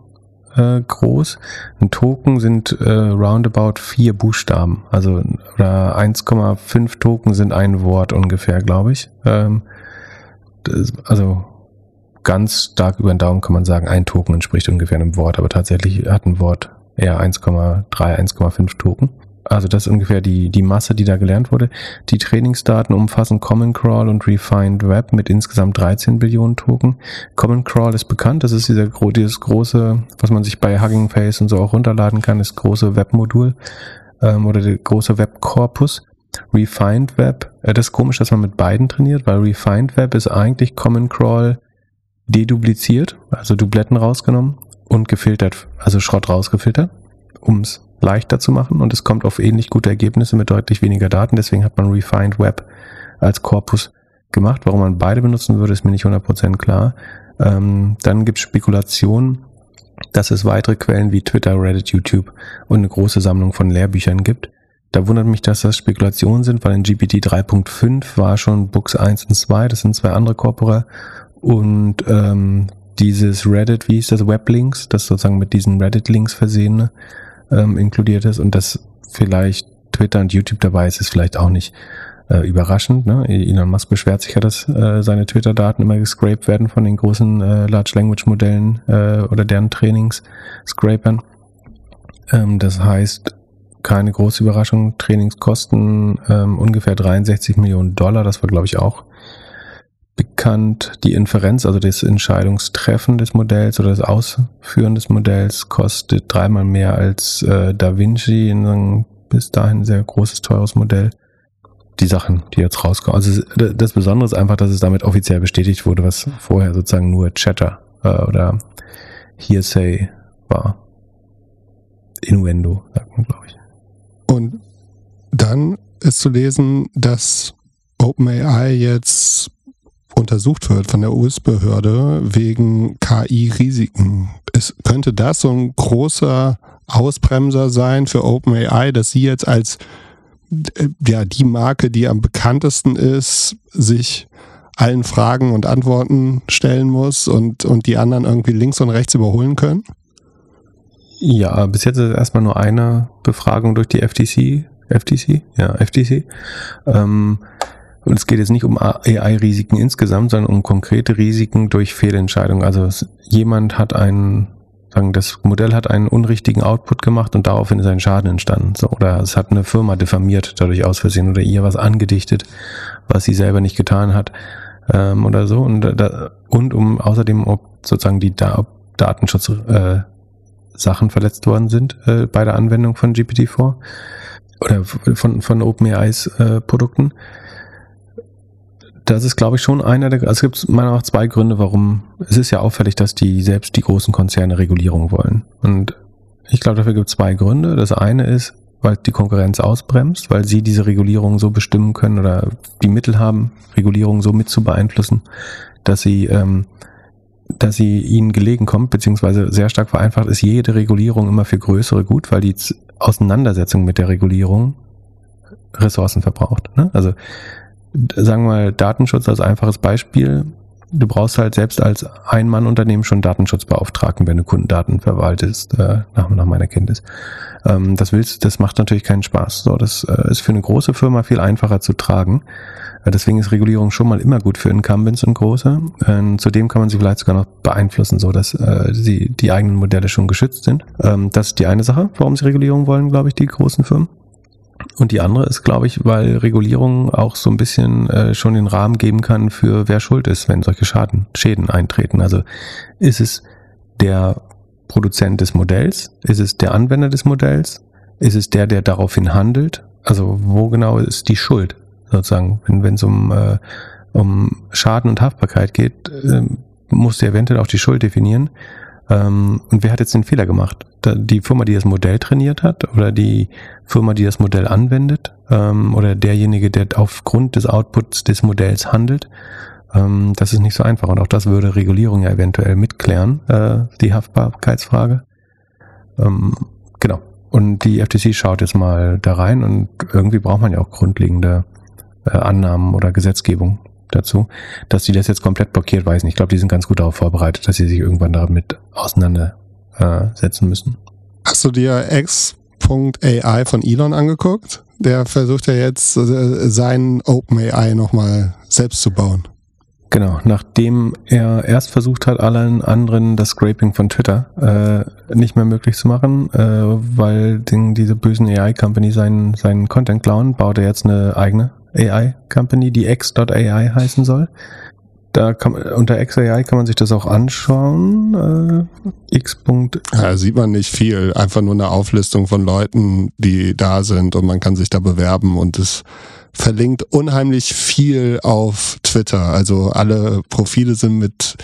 äh, groß. Ein Token sind äh, roundabout vier Buchstaben, also oder 1,5 Token sind ein Wort ungefähr, glaube ich. Ähm, das, also ganz stark über den Daumen kann man sagen, ein Token entspricht ungefähr einem Wort, aber tatsächlich hat ein Wort eher 1,3, 1,5 Token. Also das ist ungefähr die, die Masse, die da gelernt wurde. Die Trainingsdaten umfassen Common Crawl und Refined Web mit insgesamt 13 Billionen Token. Common Crawl ist bekannt, das ist dieser, dieses große, was man sich bei Hugging Face und so auch runterladen kann, das große Webmodul ähm, oder der große Webkorpus. Refined Web, äh, das ist komisch, dass man mit beiden trainiert, weil Refined Web ist eigentlich Common Crawl dedupliziert, also Dubletten rausgenommen und gefiltert, also Schrott rausgefiltert, ums leichter zu machen und es kommt auf ähnlich gute Ergebnisse mit deutlich weniger Daten. Deswegen hat man Refined Web als Korpus gemacht. Warum man beide benutzen würde, ist mir nicht 100% klar. Ähm, dann gibt es Spekulationen, dass es weitere Quellen wie Twitter, Reddit, YouTube und eine große Sammlung von Lehrbüchern gibt. Da wundert mich, dass das Spekulationen sind, weil in GPT 3.5 war schon Books 1 und 2, das sind zwei andere Corpora. Und ähm, dieses Reddit, wie hieß das, Weblinks, das sozusagen mit diesen Reddit-Links versehene, ähm, inkludiert ist und dass vielleicht Twitter und YouTube dabei ist, ist vielleicht auch nicht äh, überraschend. Ne? Elon Musk beschwert sich ja, dass äh, seine Twitter-Daten immer gescraped werden von den großen äh, Large Language Modellen äh, oder deren Trainings-Scrapern. Ähm, das heißt, keine große Überraschung, Trainingskosten ähm, ungefähr 63 Millionen Dollar, das war glaube ich auch bekannt. Die Inferenz, also das Entscheidungstreffen des Modells oder das Ausführen des Modells kostet dreimal mehr als äh, Da Vinci in einem bis dahin sehr großes, teures Modell. Die Sachen, die jetzt rauskommen. Also das Besondere ist einfach, dass es damit offiziell bestätigt wurde, was vorher sozusagen nur Chatter äh, oder Hearsay war. Innuendo, sagt man, glaube ich. Und dann ist zu lesen, dass OpenAI jetzt untersucht wird von der US-Behörde wegen KI-Risiken. könnte das so ein großer Ausbremser sein für OpenAI, dass sie jetzt als äh, ja, die Marke, die am bekanntesten ist, sich allen Fragen und Antworten stellen muss und, und die anderen irgendwie links und rechts überholen können? Ja, bis jetzt ist erstmal nur eine Befragung durch die FTC. FTC? Ja, FTC. Ähm, und es geht jetzt nicht um AI-Risiken insgesamt, sondern um konkrete Risiken durch Fehlentscheidungen. Also jemand hat einen, sagen, das Modell hat einen unrichtigen Output gemacht und daraufhin ist ein Schaden entstanden. So, oder es hat eine Firma diffamiert dadurch aus Versehen oder ihr was angedichtet, was sie selber nicht getan hat ähm, oder so. Und, da, und um außerdem, ob sozusagen die da Datenschutz äh, Sachen verletzt worden sind äh, bei der Anwendung von GPT-4 oder von, von OpenAIs äh, Produkten das ist, glaube ich, schon einer der, also es gibt meiner Meinung nach zwei Gründe, warum, es ist ja auffällig, dass die selbst die großen Konzerne Regulierung wollen. Und ich glaube, dafür gibt es zwei Gründe. Das eine ist, weil die Konkurrenz ausbremst, weil sie diese Regulierung so bestimmen können oder die Mittel haben, Regulierung so mit zu beeinflussen, dass sie, ähm, dass sie ihnen gelegen kommt, beziehungsweise sehr stark vereinfacht ist jede Regulierung immer für größere gut, weil die Auseinandersetzung mit der Regulierung Ressourcen verbraucht. Ne? Also sagen wir mal, Datenschutz als einfaches Beispiel. Du brauchst halt selbst als Ein-Mann-Unternehmen schon Datenschutzbeauftragten, wenn du Kundendaten verwaltest, äh, nach, meiner Kenntnis. Ähm, das willst, das macht natürlich keinen Spaß. So, das äh, ist für eine große Firma viel einfacher zu tragen. Äh, deswegen ist Regulierung schon mal immer gut für Incumbents und große. Ähm, zudem kann man sie vielleicht sogar noch beeinflussen, so dass äh, sie die eigenen Modelle schon geschützt sind. Ähm, das ist die eine Sache, warum sie Regulierung wollen, glaube ich, die großen Firmen. Und die andere ist, glaube ich, weil Regulierung auch so ein bisschen äh, schon den Rahmen geben kann für wer schuld ist, wenn solche Schaden, Schäden eintreten. Also ist es der Produzent des Modells? Ist es der Anwender des Modells? Ist es der, der daraufhin handelt? Also wo genau ist die Schuld sozusagen? Wenn es um, äh, um Schaden und Haftbarkeit geht, äh, muss der eventuell auch die Schuld definieren. Ähm, und wer hat jetzt den Fehler gemacht? Die Firma, die das Modell trainiert hat oder die Firma, die das Modell anwendet ähm, oder derjenige, der aufgrund des Outputs des Modells handelt? Ähm, das ist nicht so einfach und auch das würde Regulierung ja eventuell mitklären, äh, die Haftbarkeitsfrage. genau. Und die FTC schaut jetzt mal da rein und irgendwie braucht man ja auch grundlegende äh, Annahmen oder Gesetzgebung dazu. Dass die das jetzt komplett blockiert, weiß ich nicht. Ich glaube, die sind ganz gut darauf vorbereitet, dass sie sich irgendwann damit auseinandersetzen müssen. Hast du dir X.AI von Elon angeguckt? Der versucht ja jetzt äh, sein OpenAI nochmal selbst zu bauen. Genau, nachdem er erst versucht hat, allen anderen das Scraping von Twitter äh, nicht mehr möglich zu machen, äh, weil den, diese bösen AI-Company seinen, seinen Content klauen, baut er jetzt eine eigene AI-Company, die X.ai heißen soll. Da kann, unter XAI kann man sich das auch anschauen. Äh, X. Ja, sieht man nicht viel. Einfach nur eine Auflistung von Leuten, die da sind und man kann sich da bewerben und es verlinkt unheimlich viel auf Twitter. Also alle Profile sind mit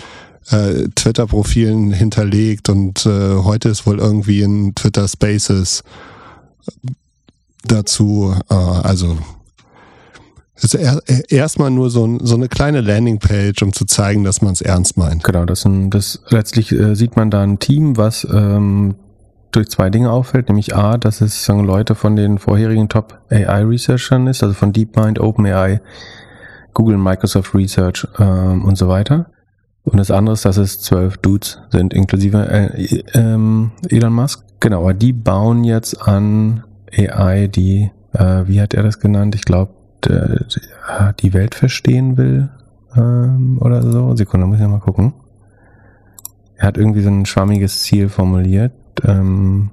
äh, Twitter-Profilen hinterlegt und äh, heute ist wohl irgendwie in Twitter Spaces dazu, äh, also ist erstmal nur so, so, eine kleine Landingpage, um zu zeigen, dass man es ernst meint. Genau, das, das letztlich äh, sieht man da ein Team, was ähm, durch zwei Dinge auffällt, nämlich A, dass es sagen, Leute von den vorherigen Top AI Researchern ist, also von DeepMind, OpenAI, Google, Microsoft Research ähm, und so weiter. Und das andere ist, dass es zwölf Dudes sind, inklusive äh, ähm, Elon Musk. Genau, aber die bauen jetzt an AI, die, äh, wie hat er das genannt? Ich glaube, die Welt verstehen will ähm, oder so. Sekunde, muss ich mal gucken. Er hat irgendwie so ein schwammiges Ziel formuliert ähm,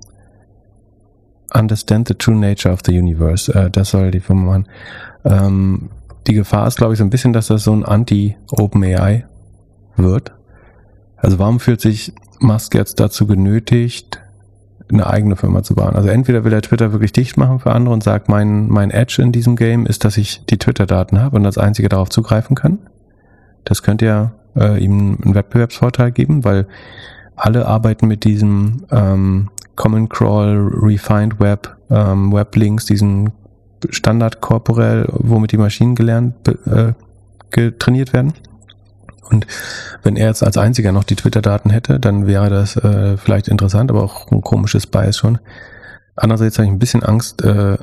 Understand the True Nature of the Universe. Äh, das soll die Firma machen. Ähm, die Gefahr ist, glaube ich, so ein bisschen, dass das so ein Anti-OpenAI wird. Also warum fühlt sich Musk jetzt dazu genötigt, eine eigene Firma zu bauen? Also entweder will er Twitter wirklich dicht machen für andere und sagt, mein, mein Edge in diesem Game ist, dass ich die Twitter-Daten habe und als einzige darauf zugreifen kann. Das könnte ja äh, ihm einen Wettbewerbsvorteil geben, weil alle arbeiten mit diesem ähm, Common Crawl, Refined Web, ähm, Weblinks, diesen Standard korporell, womit die Maschinen gelernt, äh, getrainiert werden. Und wenn er jetzt als einziger noch die Twitter-Daten hätte, dann wäre das äh, vielleicht interessant, aber auch ein komisches Bias schon. Andererseits habe ich ein bisschen Angst, äh,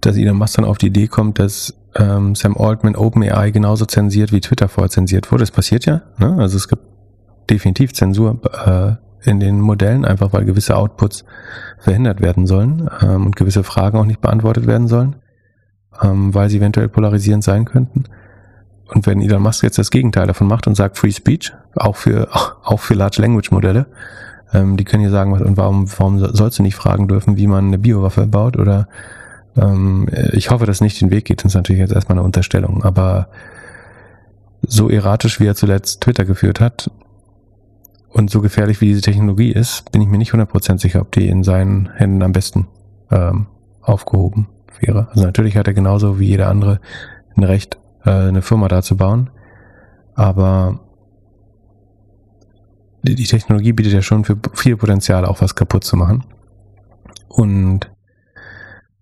dass Elon Musk dann auf die Idee kommt, dass ähm, Sam Altman OpenAI genauso zensiert, wie Twitter vorher zensiert wurde. Das passiert ja. Ne? Also es gibt definitiv Zensur äh, in den Modellen, einfach weil gewisse Outputs verhindert werden sollen ähm, und gewisse Fragen auch nicht beantwortet werden sollen, ähm, weil sie eventuell polarisierend sein könnten. Und wenn Elon Musk jetzt das Gegenteil davon macht und sagt Free Speech, auch für, auch für Large Language Modelle, ähm, die können ja sagen, und warum, warum sollst du nicht fragen dürfen, wie man eine Biowaffe baut oder ähm, ich hoffe, dass nicht den Weg geht, das ist natürlich jetzt erstmal eine Unterstellung, aber so erratisch, wie er zuletzt Twitter geführt hat, und so gefährlich wie diese Technologie ist, bin ich mir nicht 100% sicher, ob die in seinen Händen am besten ähm, aufgehoben wäre. Also natürlich hat er genauso wie jeder andere ein Recht, äh, eine Firma da zu bauen. Aber die, die Technologie bietet ja schon für viel Potenzial, auch was kaputt zu machen. Und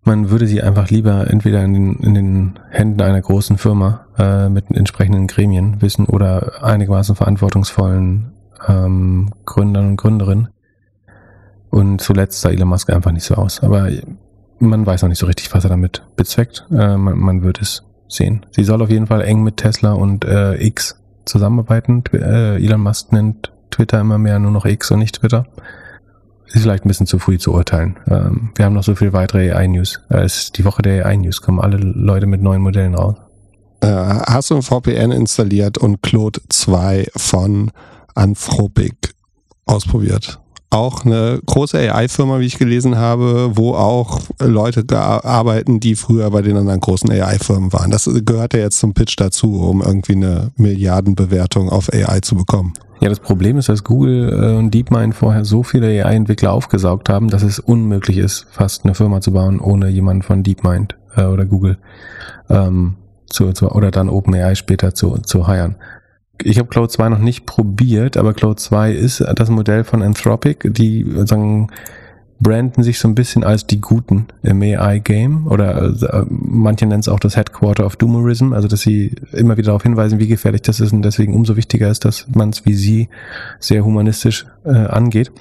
man würde sie einfach lieber entweder in den, in den Händen einer großen Firma äh, mit entsprechenden Gremien wissen oder einigermaßen verantwortungsvollen ähm, Gründern und Gründerinnen. Und zuletzt sah Elon Musk einfach nicht so aus. Aber man weiß noch nicht so richtig, was er damit bezweckt. Äh, man, man, wird es sehen. Sie soll auf jeden Fall eng mit Tesla und äh, X zusammenarbeiten. Äh, Elon Musk nennt Twitter immer mehr nur noch X und nicht Twitter. Ist vielleicht ein bisschen zu früh zu urteilen. Ähm, wir haben noch so viel weitere AI-News. Es ist die Woche der AI-News, kommen alle Leute mit neuen Modellen raus. Äh, hast du ein VPN installiert und Claude 2 von Anthropic ausprobiert. Auch eine große AI-Firma, wie ich gelesen habe, wo auch Leute arbeiten, die früher bei den anderen großen AI-Firmen waren. Das gehört ja jetzt zum Pitch dazu, um irgendwie eine Milliardenbewertung auf AI zu bekommen. Ja, das Problem ist, dass Google äh, und DeepMind vorher so viele AI-Entwickler aufgesaugt haben, dass es unmöglich ist, fast eine Firma zu bauen, ohne jemanden von DeepMind äh, oder Google ähm, zu, zu, oder dann OpenAI später zu, zu hiren. Ich habe Cloud 2 noch nicht probiert, aber Cloud 2 ist das Modell von Anthropic, die sagen, branden sich so ein bisschen als die Guten im AI-Game oder äh, manche nennen es auch das Headquarter of Doomerism, also dass sie immer wieder darauf hinweisen, wie gefährlich das ist und deswegen umso wichtiger ist, dass man es wie sie sehr humanistisch äh, angeht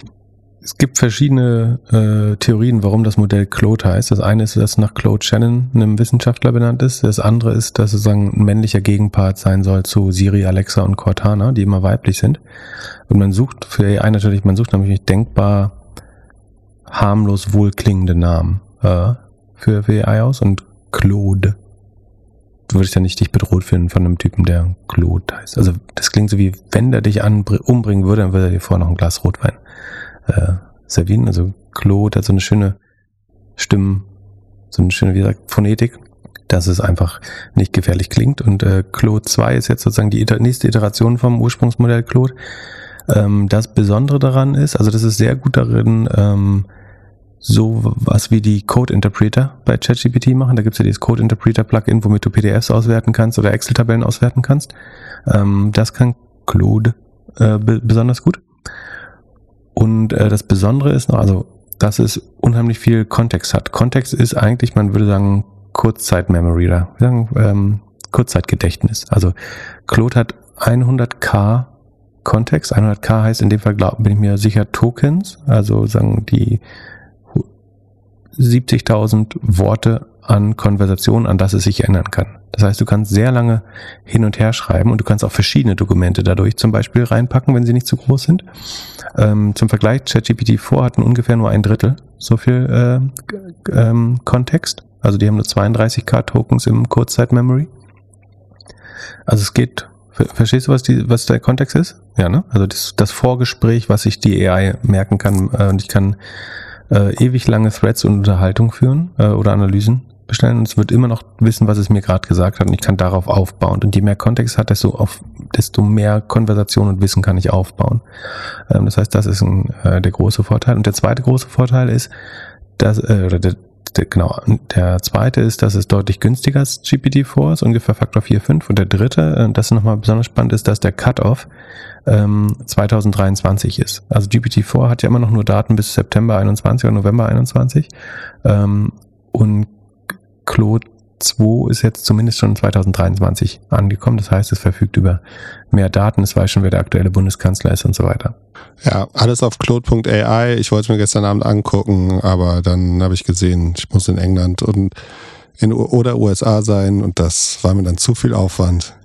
es gibt verschiedene äh, Theorien, warum das Modell Claude heißt. Das eine ist, dass es nach Claude Shannon, einem Wissenschaftler, benannt ist. Das andere ist, dass es ein männlicher Gegenpart sein soll zu Siri, Alexa und Cortana, die immer weiblich sind. Und man sucht für AI natürlich, man sucht nämlich denkbar harmlos wohlklingende Namen äh, für, für AI aus und Claude würde ich dann nicht dich bedroht finden von einem Typen, der Claude heißt. Also das klingt so wie, wenn der dich umbringen würde, dann würde er dir vorher noch ein Glas Rotwein äh, servieren. Also Claude hat so eine schöne Stimmen, so eine schöne, wie gesagt, Phonetik, dass es einfach nicht gefährlich klingt. Und äh, Claude 2 ist jetzt sozusagen die nächste Iteration vom Ursprungsmodell Claude. Ähm, das Besondere daran ist, also das ist sehr gut darin, ähm, so was wie die Code Interpreter bei ChatGPT machen. Da gibt es ja dieses Code Interpreter Plugin, womit du PDFs auswerten kannst oder Excel-Tabellen auswerten kannst. Ähm, das kann Claude äh, besonders gut. Und äh, das Besondere ist noch, also dass es unheimlich viel Kontext hat. Kontext ist eigentlich, man würde sagen, Kurzzeit-Memory oder ähm, Kurzzeitgedächtnis. Also Claude hat 100k Kontext. 100k heißt in dem Fall, glaub, bin ich mir sicher, Tokens. Also sagen die 70.000 Worte an Konversationen, an das es sich ändern kann. Das heißt, du kannst sehr lange hin und her schreiben und du kannst auch verschiedene Dokumente dadurch zum Beispiel reinpacken, wenn sie nicht zu groß sind. Ähm, zum Vergleich, ChatGPT 4 hatten ungefähr nur ein Drittel so viel äh, ähm, Kontext. Also die haben nur 32k Tokens im Kurzzeit-Memory. Also es geht, verstehst du, was, die, was der Kontext ist? Ja, ne? Also das, das Vorgespräch, was sich die AI merken kann äh, und ich kann äh, ewig lange Threads und Unterhaltung führen äh, oder Analysen bestellen und es wird immer noch wissen, was es mir gerade gesagt hat und ich kann darauf aufbauen. Und je mehr Kontext hat, desto, auf, desto mehr Konversation und Wissen kann ich aufbauen. Ähm, das heißt, das ist ein, äh, der große Vorteil. Und der zweite große Vorteil ist, dass, äh, oder der, der, genau, der zweite ist, dass es deutlich günstiger als GPT-4 ist, ungefähr Faktor 4, 5. Und der dritte, äh, das ist nochmal besonders spannend, ist, dass der Cut-Off ähm, 2023 ist. Also GPT-4 hat ja immer noch nur Daten bis September 21 oder November 21. Ähm, und Claude 2 ist jetzt zumindest schon 2023 angekommen. Das heißt, es verfügt über mehr Daten. Es weiß schon, wer der aktuelle Bundeskanzler ist und so weiter. Ja, alles auf claude.ai. Ich wollte es mir gestern Abend angucken, aber dann habe ich gesehen, ich muss in England und in oder USA sein und das war mir dann zu viel Aufwand.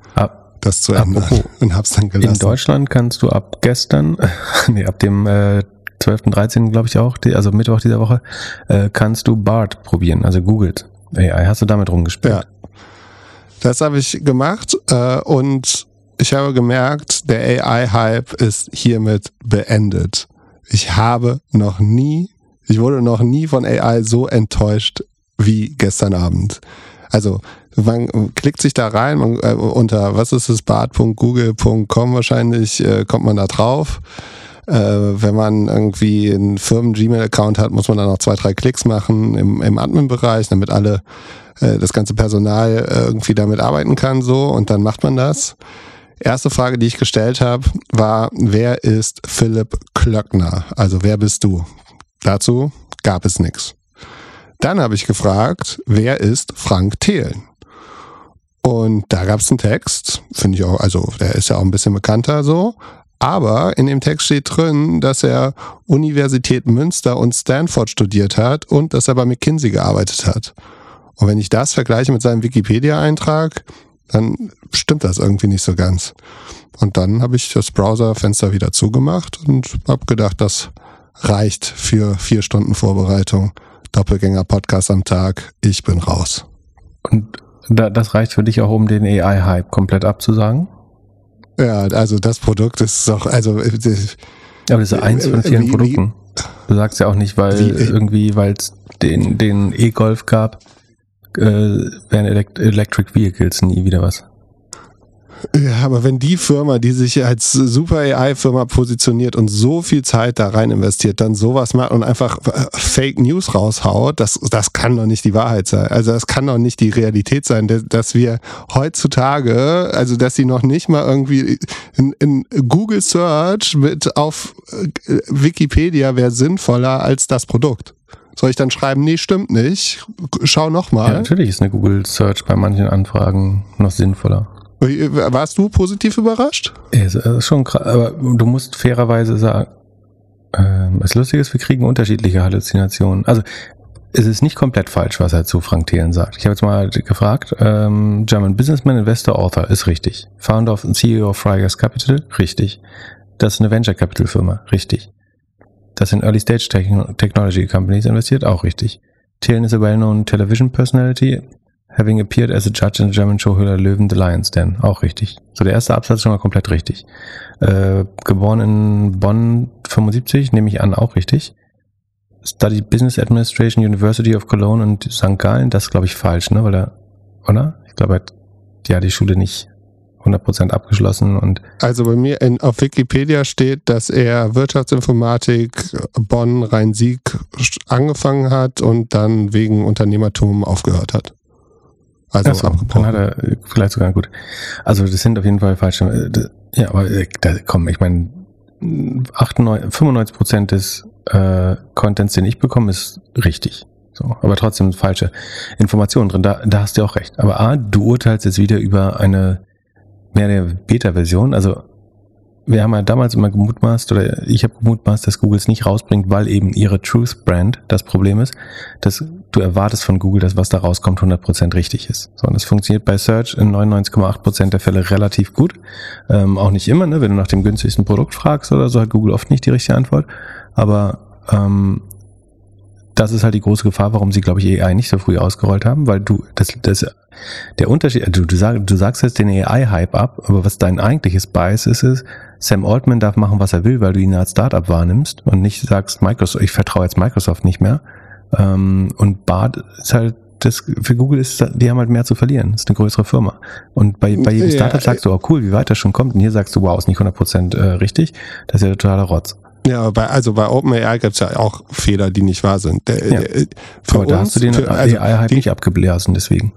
das zu ändern und hab's dann gelassen. In Deutschland kannst du ab gestern, nee, ab dem äh, 12. 13. glaube ich auch, die, also Mittwoch dieser Woche, äh, kannst du BART probieren, also googelt. AI, hast du damit rumgespielt? Ja. Das habe ich gemacht äh, und ich habe gemerkt, der AI-Hype ist hiermit beendet. Ich habe noch nie, ich wurde noch nie von AI so enttäuscht wie gestern Abend. Also man klickt sich da rein man, äh, unter was ist es bart.google.com wahrscheinlich äh, kommt man da drauf. Äh, wenn man irgendwie einen Firmen-Gmail-Account hat, muss man dann noch zwei, drei Klicks machen im, im Admin-Bereich, damit alle äh, das ganze Personal äh, irgendwie damit arbeiten kann so und dann macht man das. Erste Frage, die ich gestellt habe, war, wer ist Philipp Klöckner? Also wer bist du? Dazu gab es nichts. Dann habe ich gefragt, wer ist Frank Thelen? Und da gab es einen Text, finde ich auch, also der ist ja auch ein bisschen bekannter so. Aber in dem Text steht drin, dass er Universität Münster und Stanford studiert hat und dass er bei McKinsey gearbeitet hat. Und wenn ich das vergleiche mit seinem Wikipedia-Eintrag, dann stimmt das irgendwie nicht so ganz. Und dann habe ich das Browserfenster wieder zugemacht und habe gedacht, das reicht für vier Stunden Vorbereitung. Doppelgänger-Podcast am Tag. Ich bin raus. Und das reicht für dich auch, um den AI-Hype komplett abzusagen? Ja, also das Produkt ist doch, also. Äh, Aber das ist eins von vielen wie, Produkten. Du sagst ja auch nicht, weil wie, irgendwie, weil es den, den E-Golf gab, äh, wären Electric Vehicles nie wieder was. Ja, aber wenn die Firma, die sich als super AI-Firma positioniert und so viel Zeit da rein investiert, dann sowas macht und einfach äh, Fake News raushaut, das, das kann doch nicht die Wahrheit sein. Also das kann doch nicht die Realität sein, dass wir heutzutage, also dass sie noch nicht mal irgendwie in, in Google Search mit auf äh, Wikipedia wäre sinnvoller als das Produkt. Soll ich dann schreiben, nee, stimmt nicht, schau nochmal. Ja, natürlich ist eine Google Search bei manchen Anfragen noch sinnvoller. Warst du positiv überrascht? Ja, ist schon krass, aber du musst fairerweise sagen, ähm, das Lustige ist, wir kriegen unterschiedliche Halluzinationen. Also es ist nicht komplett falsch, was er zu Frank Thelen sagt. Ich habe jetzt mal gefragt, ähm, German Businessman, Investor, Author, ist richtig. Founder of CEO of Frygers Capital, richtig. Das ist eine Venture Capital Firma, richtig. Das in Early Stage Technology Companies investiert, auch richtig. Thelen ist a well-known television personality, having appeared as a judge in the German show Höhler Löwen, The Lions Den. Auch richtig. So, der erste Absatz schon mal komplett richtig. Äh, geboren in Bonn 75, nehme ich an, auch richtig. Studied Business Administration, University of Cologne und St. Gallen, das glaube ich falsch, ne? Weil er, oder? Ich glaube, er hat ja die Schule nicht 100% abgeschlossen und. Also bei mir in, auf Wikipedia steht, dass er Wirtschaftsinformatik Bonn Rhein-Sieg angefangen hat und dann wegen Unternehmertum aufgehört hat. Also so, dann hat er vielleicht sogar gut. Also das sind auf jeden Fall falsche. Äh, ja, aber äh, da, komm, ich meine, 95 Prozent des äh, Contents, den ich bekomme, ist richtig. So, aber trotzdem falsche Informationen drin. Da, da hast du auch recht. Aber A, du urteilst jetzt wieder über eine mehr der Beta-Version. Also wir haben ja damals immer gemutmaßt, oder ich habe gemutmaßt, dass Google es nicht rausbringt, weil eben ihre Truth-Brand das Problem ist, dass du erwartest von Google, dass was da rauskommt 100% richtig ist. So, und das funktioniert bei Search in 99,8% der Fälle relativ gut. Ähm, auch nicht immer, ne? wenn du nach dem günstigsten Produkt fragst oder so, hat Google oft nicht die richtige Antwort. Aber ähm, das ist halt die große Gefahr, warum sie, glaube ich, AI nicht so früh ausgerollt haben, weil du, das, das, der Unterschied, du, du, sag, du sagst jetzt den AI-Hype ab, aber was dein eigentliches Bias ist, ist, Sam Altman darf machen, was er will, weil du ihn als Startup wahrnimmst und nicht sagst, Microsoft, ich vertraue jetzt Microsoft nicht mehr. Ähm, und Bart ist halt das für Google ist, die haben halt mehr zu verlieren. Das ist eine größere Firma. Und bei, bei jedem Startup ja, sagst du, oh cool, wie weit das schon kommt. Und hier sagst du, wow, ist nicht 100% äh, richtig. Das ist ja totaler Rotz. Ja, bei, also bei OpenAI gibt es ja auch Fehler, die nicht wahr sind. Der, ja. der, Aber da hast du den für, also AI halt nicht abgeblasen, deswegen.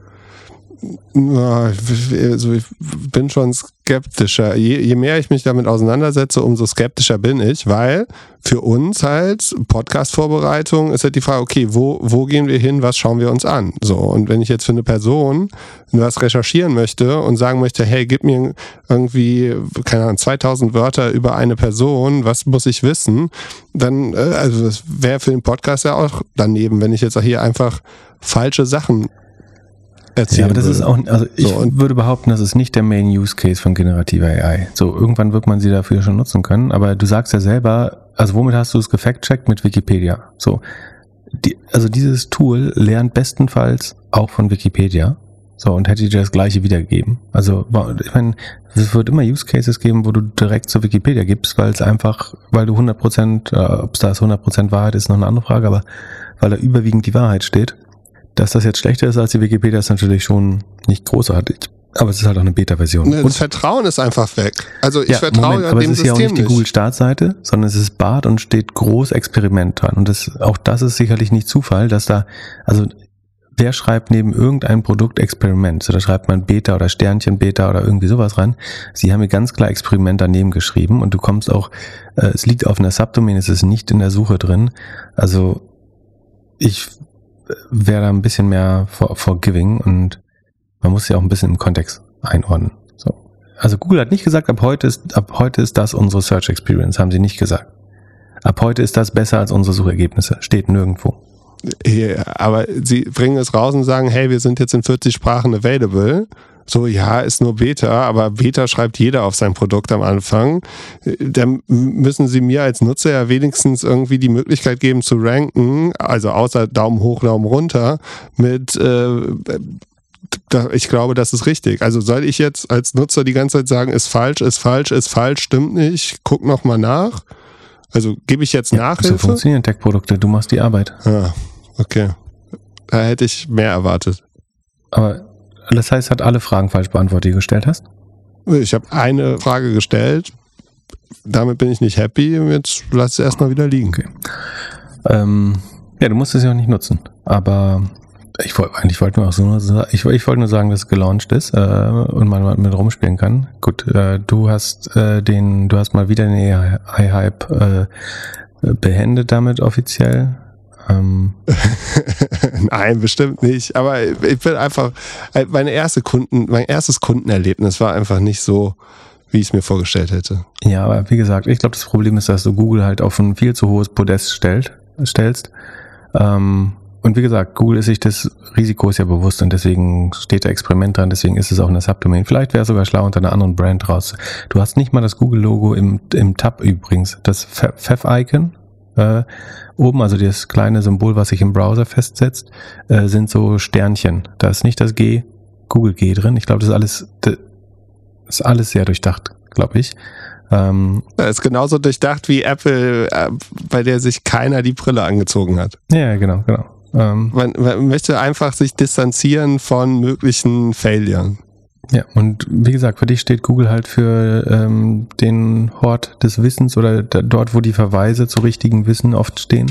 Also ich bin schon skeptischer. Je, je, mehr ich mich damit auseinandersetze, umso skeptischer bin ich, weil für uns halt Podcast-Vorbereitung ist halt die Frage, okay, wo, wo gehen wir hin, was schauen wir uns an? So, und wenn ich jetzt für eine Person was recherchieren möchte und sagen möchte, hey, gib mir irgendwie, keine Ahnung, 2000 Wörter über eine Person, was muss ich wissen? Dann, äh, also das wäre für den Podcast ja auch daneben, wenn ich jetzt hier einfach falsche Sachen erzählen ja, aber das würde. ist auch, also ich so, würde behaupten, das ist nicht der Main Use Case von generativer AI. So, irgendwann wird man sie dafür schon nutzen können, aber du sagst ja selber, also womit hast du es gefact-checkt? Mit Wikipedia. So, die, also dieses Tool lernt bestenfalls auch von Wikipedia. So, und hätte dir das gleiche wiedergegeben. Also, ich meine, es wird immer Use Cases geben, wo du direkt zu Wikipedia gibst, weil es einfach, weil du 100%, äh, ob es da ist 100% Wahrheit ist, noch eine andere Frage, aber weil da überwiegend die Wahrheit steht. Dass das jetzt schlechter ist als die Wikipedia, ist natürlich schon nicht großartig. Aber es ist halt auch eine Beta-Version. Ne, das Vertrauen ist einfach weg. Also ich ja, vertraue Moment, ja aber dem es ist System ja auch nicht die Google-Startseite, sondern es ist BART und steht groß Experiment dran. Und das, auch das ist sicherlich nicht Zufall, dass da, also wer schreibt neben irgendein Produkt Experiment? So, da schreibt man Beta oder Sternchen Beta oder irgendwie sowas rein. Sie haben hier ganz klar Experiment daneben geschrieben und du kommst auch, äh, es liegt auf einer Subdomain, es ist nicht in der Suche drin. Also ich wäre da ein bisschen mehr for, forgiving und man muss ja auch ein bisschen im Kontext einordnen. So. Also Google hat nicht gesagt, ab heute ist, ab heute ist das unsere Search Experience, haben sie nicht gesagt. Ab heute ist das besser als unsere Suchergebnisse. Steht nirgendwo. Ja, aber sie bringen es raus und sagen, hey, wir sind jetzt in 40 Sprachen available. So, ja, ist nur Beta, aber Beta schreibt jeder auf sein Produkt am Anfang. Dann müssen sie mir als Nutzer ja wenigstens irgendwie die Möglichkeit geben zu ranken, also außer Daumen hoch, Daumen runter, mit äh, ich glaube, das ist richtig. Also soll ich jetzt als Nutzer die ganze Zeit sagen, ist falsch, ist falsch, ist falsch, stimmt nicht, guck noch mal nach. Also gebe ich jetzt ja, Nachhilfe? So funktionieren Tech-Produkte, du machst die Arbeit. Ah, okay. Da hätte ich mehr erwartet. Aber das heißt, hat alle Fragen falsch beantwortet, die du gestellt hast? Ich habe eine Frage gestellt. Damit bin ich nicht happy. Jetzt lass es erstmal wieder liegen. Okay. Ähm, ja, du musst es ja auch nicht nutzen. Aber ich wollte eigentlich wollte nur auch so ich, ich wollte nur sagen, dass es gelauncht ist äh, und man mit rumspielen kann. Gut, äh, du hast äh, den, du hast mal wieder den AI-Hype äh, beendet damit offiziell. Ähm. Nein, bestimmt nicht. Aber ich bin einfach, äh, meine erste Kunden, mein erstes Kundenerlebnis war einfach nicht so, wie ich es mir vorgestellt hätte. Ja, aber wie gesagt, ich glaube, das Problem ist, dass du Google halt auf ein viel zu hohes Podest stellt, stellst. Ähm, und wie gesagt, Google ist sich des Risikos ja bewusst und deswegen steht da Experiment dran, deswegen ist es auch eine Subdomain. Vielleicht wäre es sogar schlau unter einer anderen Brand raus. Du hast nicht mal das Google-Logo im, im Tab übrigens. Das Fev-Icon, Äh, oben, also das kleine Symbol, was sich im Browser festsetzt, äh, sind so Sternchen. Da ist nicht das G, Google G drin. Ich glaube, das ist alles, das ist alles sehr durchdacht, glaube ich. Ähm, das ist genauso durchdacht wie Apple, äh, bei der sich keiner die Brille angezogen hat. Ja, genau, genau. Ähm, man, man möchte einfach sich distanzieren von möglichen Failures. Ja, und wie gesagt, für dich steht Google halt für ähm, den Hort des Wissens oder dort, wo die Verweise zu richtigen Wissen oft stehen.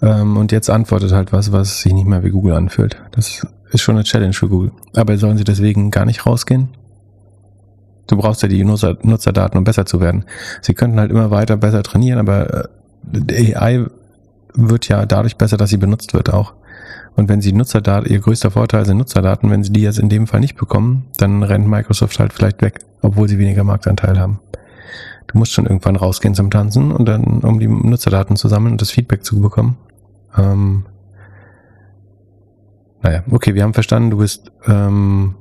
Ähm, und jetzt antwortet halt was, was sich nicht mehr wie Google anfühlt. Das ist schon eine Challenge für Google. Aber sollen sie deswegen gar nicht rausgehen? Du brauchst ja die Nutzer, Nutzerdaten, um besser zu werden. Sie könnten halt immer weiter besser trainieren, aber äh, AI wird ja dadurch besser, dass sie benutzt wird auch. Und wenn sie Nutzerdaten, ihr größter Vorteil sind Nutzerdaten, wenn sie die jetzt in dem Fall nicht bekommen, dann rennt Microsoft halt vielleicht weg, obwohl sie weniger Marktanteil haben. Du musst schon irgendwann rausgehen zum Tanzen und dann, um die Nutzerdaten zu sammeln und das Feedback zu bekommen. Ähm, naja, okay, wir haben verstanden, du bist ähm,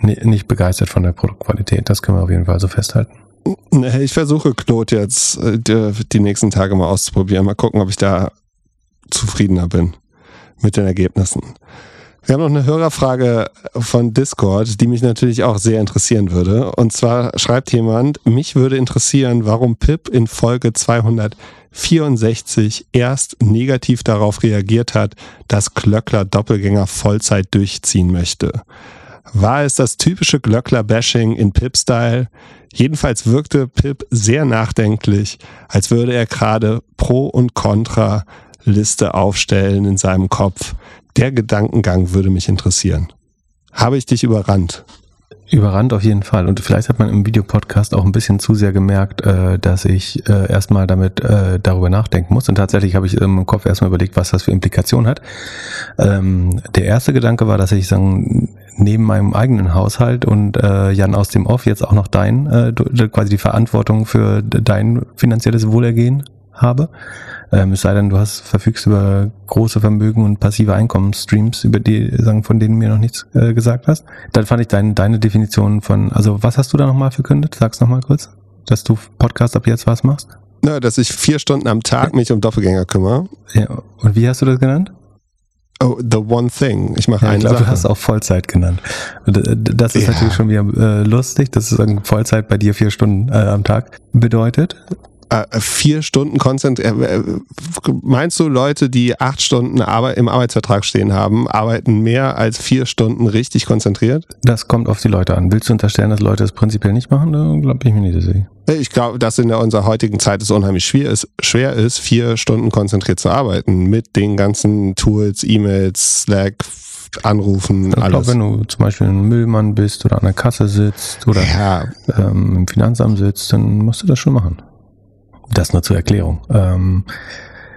nicht begeistert von der Produktqualität. Das können wir auf jeden Fall so festhalten. Ich versuche Claude jetzt äh, die nächsten Tage mal auszuprobieren. Mal gucken, ob ich da zufriedener bin mit den Ergebnissen. Wir haben noch eine Hörerfrage von Discord, die mich natürlich auch sehr interessieren würde. Und zwar schreibt jemand, mich würde interessieren, warum Pip in Folge 264 erst negativ darauf reagiert hat, dass Klöckler Doppelgänger Vollzeit durchziehen möchte. War es das typische Glöckler-Bashing in Pip-Style? Jedenfalls wirkte Pip sehr nachdenklich, als würde er gerade Pro und Contra Liste aufstellen in seinem Kopf. Der Gedankengang würde mich interessieren. Habe ich dich überrannt? Überrannt auf jeden Fall. Und vielleicht hat man im Videopodcast auch ein bisschen zu sehr gemerkt, äh, dass ich äh, erstmal damit äh, darüber nachdenken muss. Und tatsächlich habe ich im Kopf erstmal überlegt, was das für Implikationen hat. Ähm, der erste Gedanke war, dass ich sagen, neben meinem eigenen Haushalt und Jan aus dem Off jetzt auch noch dein, quasi die Verantwortung für dein finanzielles Wohlergehen habe. Ähm, es sei denn, du hast verfügst über große Vermögen und passive Einkommensstreams, über die, sagen, von denen du mir noch nichts äh, gesagt hast. Dann fand ich dein, deine Definition von, also was hast du da nochmal verkündet? Sag's nochmal kurz, dass du Podcast ab jetzt was machst. Na, dass ich vier Stunden am Tag mich um Doppelgänger kümmere. Ja. Und wie hast du das genannt? Oh, the one thing. Ich mache ja, eine ich glaub, Sache. Du hast auch Vollzeit genannt. Das ist ja. natürlich schon wieder äh, lustig, dass sozusagen Vollzeit bei dir vier Stunden äh, am Tag bedeutet. Äh, vier Stunden konzentriert. Äh, äh, meinst du, Leute, die acht Stunden Arbeit im Arbeitsvertrag stehen haben, arbeiten mehr als vier Stunden richtig konzentriert? Das kommt auf die Leute an. Willst du unterstellen, dass Leute es prinzipiell nicht machen? Da glaube ich mir nicht so sicher. Ich glaube, dass in unserer heutigen Zeit es unheimlich schwer ist, schwer ist, vier Stunden konzentriert zu arbeiten mit den ganzen Tools, E-Mails, Slack, Anrufen, ich alles. glaube, wenn du zum Beispiel ein Müllmann bist oder an der Kasse sitzt oder ja. ähm, im Finanzamt sitzt, dann musst du das schon machen. Das nur zur Erklärung. Ähm,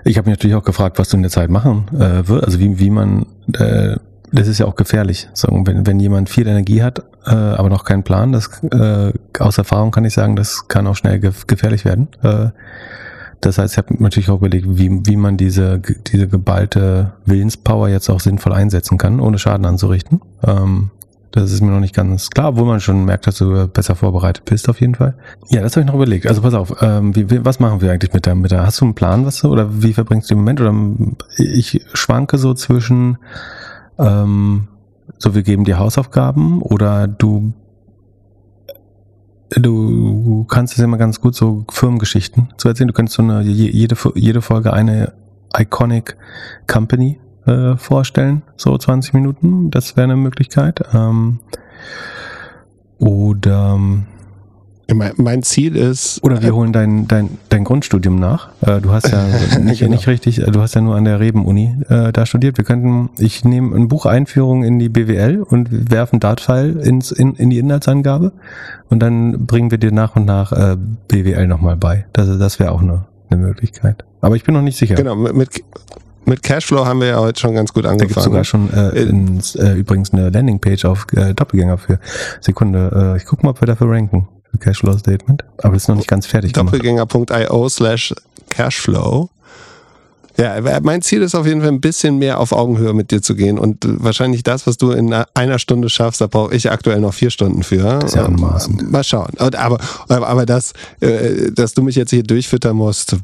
ich habe mich natürlich auch gefragt, was du in der Zeit machen äh, wird, also wie, wie man, äh, das ist ja auch gefährlich. So, wenn, wenn jemand viel Energie hat, äh, aber noch keinen Plan, das äh, aus Erfahrung kann ich sagen, das kann auch schnell ge gefährlich werden. Äh, das heißt, ich habe natürlich auch überlegt, wie, wie man diese, diese geballte Willenspower jetzt auch sinnvoll einsetzen kann, ohne Schaden anzurichten. Ähm, das ist mir noch nicht ganz klar, obwohl man schon merkt, dass du besser vorbereitet bist auf jeden Fall. Ja, das habe ich noch überlegt. Also pass auf, ähm, wie, wie, was machen wir eigentlich mit der, mit der, hast du einen Plan, was du, oder wie verbringst du den Moment? Oder ich schwanke so zwischen, ähm, so wir geben dir Hausaufgaben oder du du kannst es immer ganz gut so Firmengeschichten zu erzählen. Du könntest so eine jede jede Folge eine iconic Company äh, vorstellen, so 20 Minuten. Das wäre eine Möglichkeit. Ähm, oder mein Ziel ist. Oder wir äh, holen dein, dein, dein Grundstudium nach. Äh, du hast ja nicht, genau. nicht richtig, du hast ja nur an der Reben-Uni äh, da studiert. Wir könnten, ich nehme ein Buch Einführung in die BWL und werfen Dart-File ins, in, in die Inhaltsangabe und dann bringen wir dir nach und nach äh, BWL nochmal bei. Das, das wäre auch eine, eine Möglichkeit. Aber ich bin noch nicht sicher. Genau, mit, mit Cashflow haben wir ja heute schon ganz gut angefangen. Da gibt sogar schon äh, ins, äh, übrigens eine Landingpage auf äh, Doppelgänger für Sekunde. Äh, ich gucke mal, ob wir dafür ranken. Für Cashflow Statement. Aber das ist noch nicht ganz fertig Doppelgänger.io slash Cashflow. Ja, mein Ziel ist auf jeden Fall ein bisschen mehr auf Augenhöhe mit dir zu gehen und wahrscheinlich das, was du in einer Stunde schaffst, da brauche ich aktuell noch vier Stunden für. Das ist ja anmaßend. Mal schauen. Aber, aber das, äh, dass du mich jetzt hier durchfüttern musst,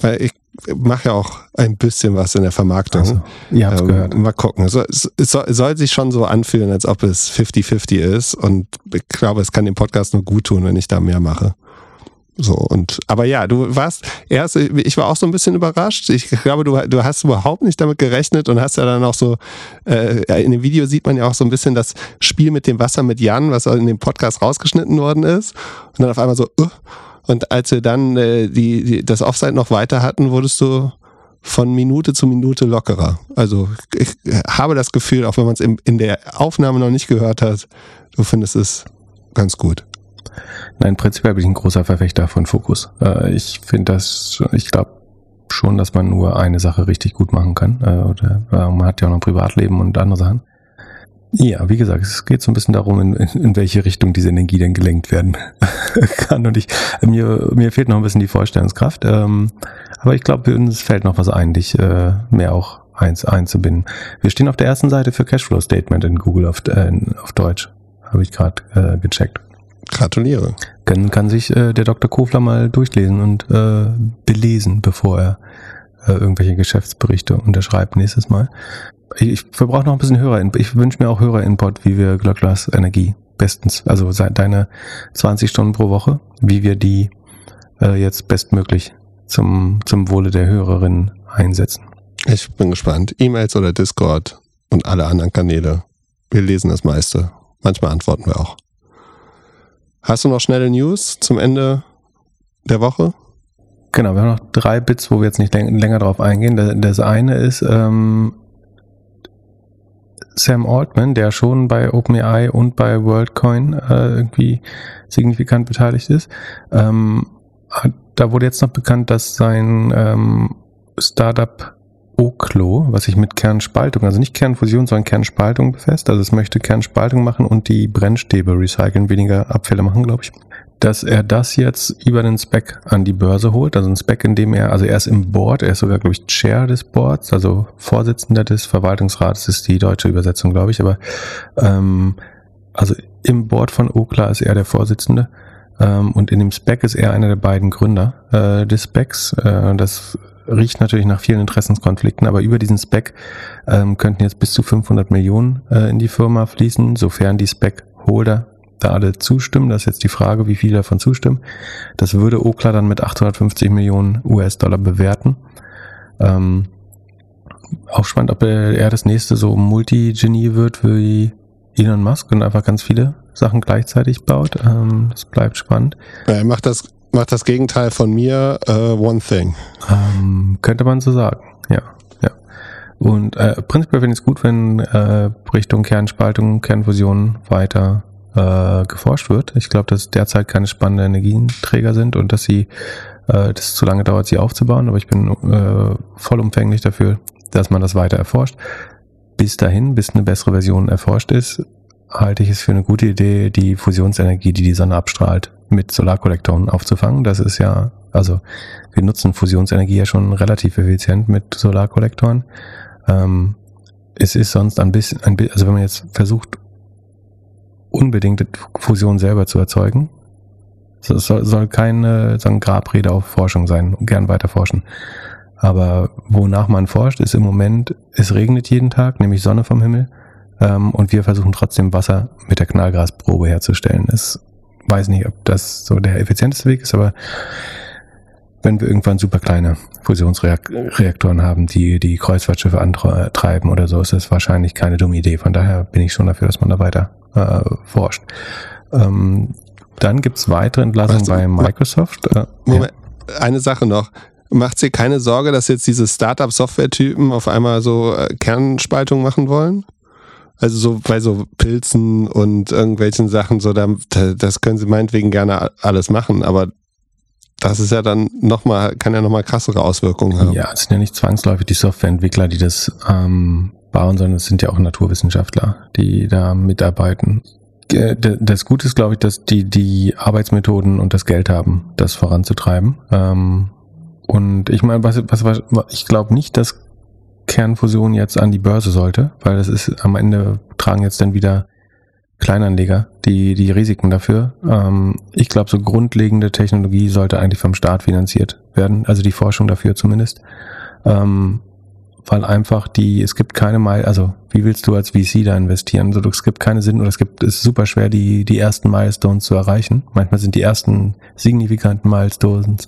weil ich mache ja auch ein bisschen was in der Vermarktung. Also, ihr habt's ähm, gehört. Mal gucken. Es, es, es soll sich schon so anfühlen, als ob es 50-50 ist und ich glaube, es kann dem Podcast nur gut tun, wenn ich da mehr mache. So und aber ja, du warst erst, ich war auch so ein bisschen überrascht. Ich glaube, du, du hast überhaupt nicht damit gerechnet und hast ja dann auch so, äh, in dem Video sieht man ja auch so ein bisschen das Spiel mit dem Wasser mit Jan, was in dem Podcast rausgeschnitten worden ist. Und dann auf einmal so, uh, und als wir dann äh, die, die, das Offside noch weiter hatten, wurdest du von Minute zu Minute lockerer. Also ich habe das Gefühl, auch wenn man es in, in der Aufnahme noch nicht gehört hat, du findest es ganz gut. Nein, prinzipiell bin ich ein großer Verfechter von Fokus. Äh, ich finde das, ich glaube schon, dass man nur eine Sache richtig gut machen kann. Äh, oder, äh, man hat ja auch noch ein Privatleben und andere Sachen. Ja, wie gesagt, es geht so ein bisschen darum, in, in welche Richtung diese Energie denn gelenkt werden kann. Und ich, mir, mir fehlt noch ein bisschen die Vorstellungskraft. Ähm, aber ich glaube, uns fällt noch was ein, dich mehr auch eins einzubinden. Wir stehen auf der ersten Seite für Cashflow Statement in Google auf, äh, auf Deutsch. Habe ich gerade äh, gecheckt. Gratuliere. Kann, kann sich äh, der Dr. Kofler mal durchlesen und äh, belesen, bevor er äh, irgendwelche Geschäftsberichte unterschreibt nächstes Mal. Ich, ich verbrauche noch ein bisschen Hörer. Ich wünsche mir auch Hörerinput, wie wir Glöcklers Energie bestens, also deine 20 Stunden pro Woche, wie wir die äh, jetzt bestmöglich zum, zum Wohle der Hörerinnen einsetzen. Ich bin gespannt. E-Mails oder Discord und alle anderen Kanäle. Wir lesen das meiste. Manchmal antworten wir auch. Hast du noch schnelle News zum Ende der Woche? Genau, wir haben noch drei Bits, wo wir jetzt nicht länger drauf eingehen. Das eine ist ähm, Sam Altman, der schon bei OpenAI und bei WorldCoin äh, irgendwie signifikant beteiligt ist. Ähm, da wurde jetzt noch bekannt, dass sein ähm, Startup Oklo, was sich mit Kernspaltung, also nicht Kernfusion, sondern Kernspaltung befasst. Also es möchte Kernspaltung machen und die Brennstäbe recyceln, weniger Abfälle machen, glaube ich. Dass er das jetzt über den Spec an die Börse holt, also ein Spec, in dem er, also er ist im Board, er ist sogar, glaube ich, Chair des Boards, also Vorsitzender des Verwaltungsrats ist die deutsche Übersetzung, glaube ich, aber ähm, also im Board von Okla ist er der Vorsitzende ähm, und in dem Spec ist er einer der beiden Gründer äh, des Specs. Äh, das riecht natürlich nach vielen Interessenskonflikten, aber über diesen Spec ähm, könnten jetzt bis zu 500 Millionen äh, in die Firma fließen, sofern die Spec-Holder da alle zustimmen. Das ist jetzt die Frage, wie viele davon zustimmen. Das würde Okla dann mit 850 Millionen US-Dollar bewerten. Ähm, auch spannend, ob er, das nächste so Multi-Genie wird wie Elon Musk und einfach ganz viele Sachen gleichzeitig baut. Ähm, das bleibt spannend. Er macht das macht das Gegenteil von mir uh, One Thing. Ähm, könnte man so sagen, ja. ja. Und äh, prinzipiell finde ich es gut, wenn äh, Richtung Kernspaltung, Kernfusion weiter äh, geforscht wird. Ich glaube, dass derzeit keine spannenden Energieträger sind und dass sie äh, das zu lange dauert, sie aufzubauen. Aber ich bin äh, vollumfänglich dafür, dass man das weiter erforscht. Bis dahin, bis eine bessere Version erforscht ist, halte ich es für eine gute Idee, die Fusionsenergie, die die Sonne abstrahlt, mit Solarkollektoren aufzufangen. Das ist ja, also wir nutzen Fusionsenergie ja schon relativ effizient mit Solarkollektoren. Ähm, es ist sonst ein bisschen, ein, also wenn man jetzt versucht, unbedingte Fusion selber zu erzeugen, es soll, soll keine sagen, Grabrede auf Forschung sein, gern weiter forschen. Aber wonach man forscht, ist im Moment, es regnet jeden Tag, nämlich Sonne vom Himmel, und wir versuchen trotzdem Wasser mit der Knallgasprobe herzustellen. Es weiß nicht, ob das so der effizienteste Weg ist, aber wenn wir irgendwann super kleine Fusionsreaktoren haben, die die Kreuzfahrtschiffe antreiben oder so, ist das wahrscheinlich keine dumme Idee. Von daher bin ich schon dafür, dass man da weiter äh, forscht. Ähm, dann gibt's weitere Entlassungen bei Microsoft. Äh, Moment, ja. eine Sache noch. Macht dir keine Sorge, dass jetzt diese Startup-Software-Typen auf einmal so äh, Kernspaltung machen wollen? Also so bei so Pilzen und irgendwelchen Sachen, so da, das können sie meinetwegen gerne alles machen, aber das ist ja dann nochmal, kann ja nochmal krassere Auswirkungen haben. Ja, es sind ja nicht zwangsläufig die Softwareentwickler, die das ähm, bauen, sondern es sind ja auch Naturwissenschaftler, die da mitarbeiten. Das Gute ist, glaube ich, dass die die Arbeitsmethoden und das Geld haben, das voranzutreiben. Ähm, und ich meine, was, was, was ich glaube nicht, dass Kernfusion jetzt an die Börse sollte, weil das ist am Ende tragen jetzt dann wieder Kleinanleger die, die Risiken dafür. Ähm, ich glaube, so grundlegende Technologie sollte eigentlich vom Staat finanziert werden, also die Forschung dafür zumindest. Ähm, weil einfach die, es gibt keine Mal, also wie willst du als VC da investieren? Also es gibt keine Sinn oder es gibt, es ist super schwer, die, die ersten Milestones zu erreichen. Manchmal sind die ersten signifikanten Milestones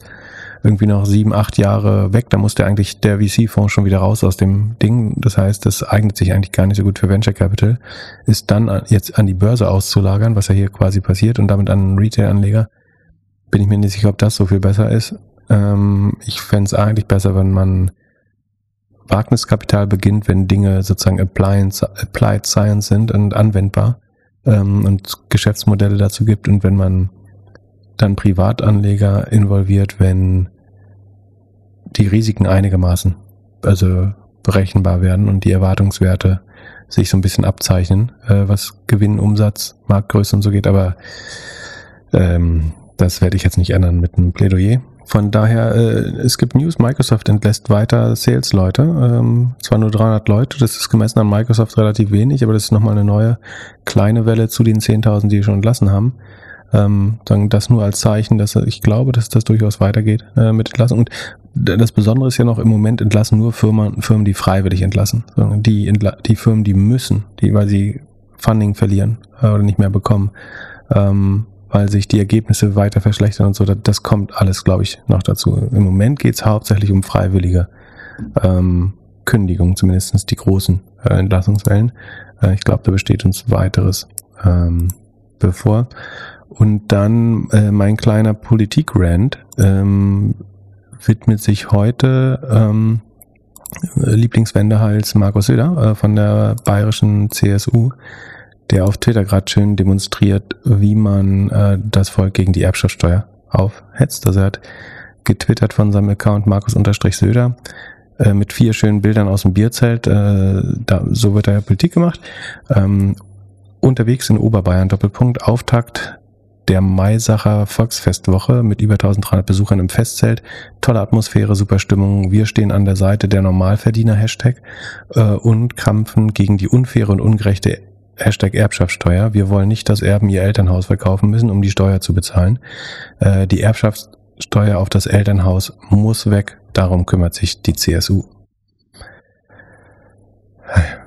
irgendwie noch sieben, acht Jahre weg. Da muss der eigentlich der VC-Fonds schon wieder raus aus dem Ding. Das heißt, das eignet sich eigentlich gar nicht so gut für Venture Capital. Ist dann jetzt an die Börse auszulagern, was ja hier quasi passiert und damit an Retail-Anleger. Bin ich mir nicht sicher, ob das so viel besser ist. Ähm, ich fände es eigentlich besser, wenn man Wagniskapital beginnt, wenn Dinge sozusagen Applied, Applied Science sind und anwendbar ähm, und Geschäftsmodelle dazu gibt und wenn man dann Privatanleger involviert, wenn die Risiken einigermaßen also berechenbar werden und die Erwartungswerte sich so ein bisschen abzeichnen, äh, was Gewinn, Umsatz, Marktgröße und so geht, aber ähm, das werde ich jetzt nicht ändern mit einem Plädoyer. Von daher, äh, es gibt News, Microsoft entlässt weiter Sales-Leute, ähm, zwar nur 300 Leute, das ist gemessen an Microsoft relativ wenig, aber das ist nochmal eine neue kleine Welle zu den 10.000, die schon entlassen haben. Ähm, sagen das nur als Zeichen, dass ich glaube, dass das durchaus weitergeht äh, mit Entlassung. Und das Besondere ist ja noch im Moment entlassen nur Firmen, Firmen die freiwillig entlassen. Die, die Firmen, die müssen, die, weil sie Funding verlieren äh, oder nicht mehr bekommen. Ähm, weil sich die Ergebnisse weiter verschlechtern und so. Das, das kommt alles, glaube ich, noch dazu. Im Moment geht es hauptsächlich um freiwillige ähm, Kündigungen, zumindest die großen äh, Entlassungswellen. Äh, ich glaube, da besteht uns weiteres ähm, bevor. Und dann äh, mein kleiner Politik-Rant ähm, widmet sich heute ähm, Lieblingswendehals Markus Söder äh, von der bayerischen CSU der auf Twitter gerade schön demonstriert, wie man äh, das Volk gegen die Erbschaftssteuer aufhetzt. Also er hat getwittert von seinem Account Markus-Söder äh, mit vier schönen Bildern aus dem Bierzelt. Äh, da, so wird da Politik gemacht. Ähm, unterwegs in Oberbayern, Doppelpunkt, Auftakt der Maisacher Volksfestwoche mit über 1300 Besuchern im Festzelt. Tolle Atmosphäre, super Stimmung. Wir stehen an der Seite der Normalverdiener Hashtag äh, und krampfen gegen die unfaire und ungerechte Hashtag Erbschaftssteuer. Wir wollen nicht, dass Erben ihr Elternhaus verkaufen müssen, um die Steuer zu bezahlen. Äh, die Erbschaftssteuer auf das Elternhaus muss weg. Darum kümmert sich die CSU.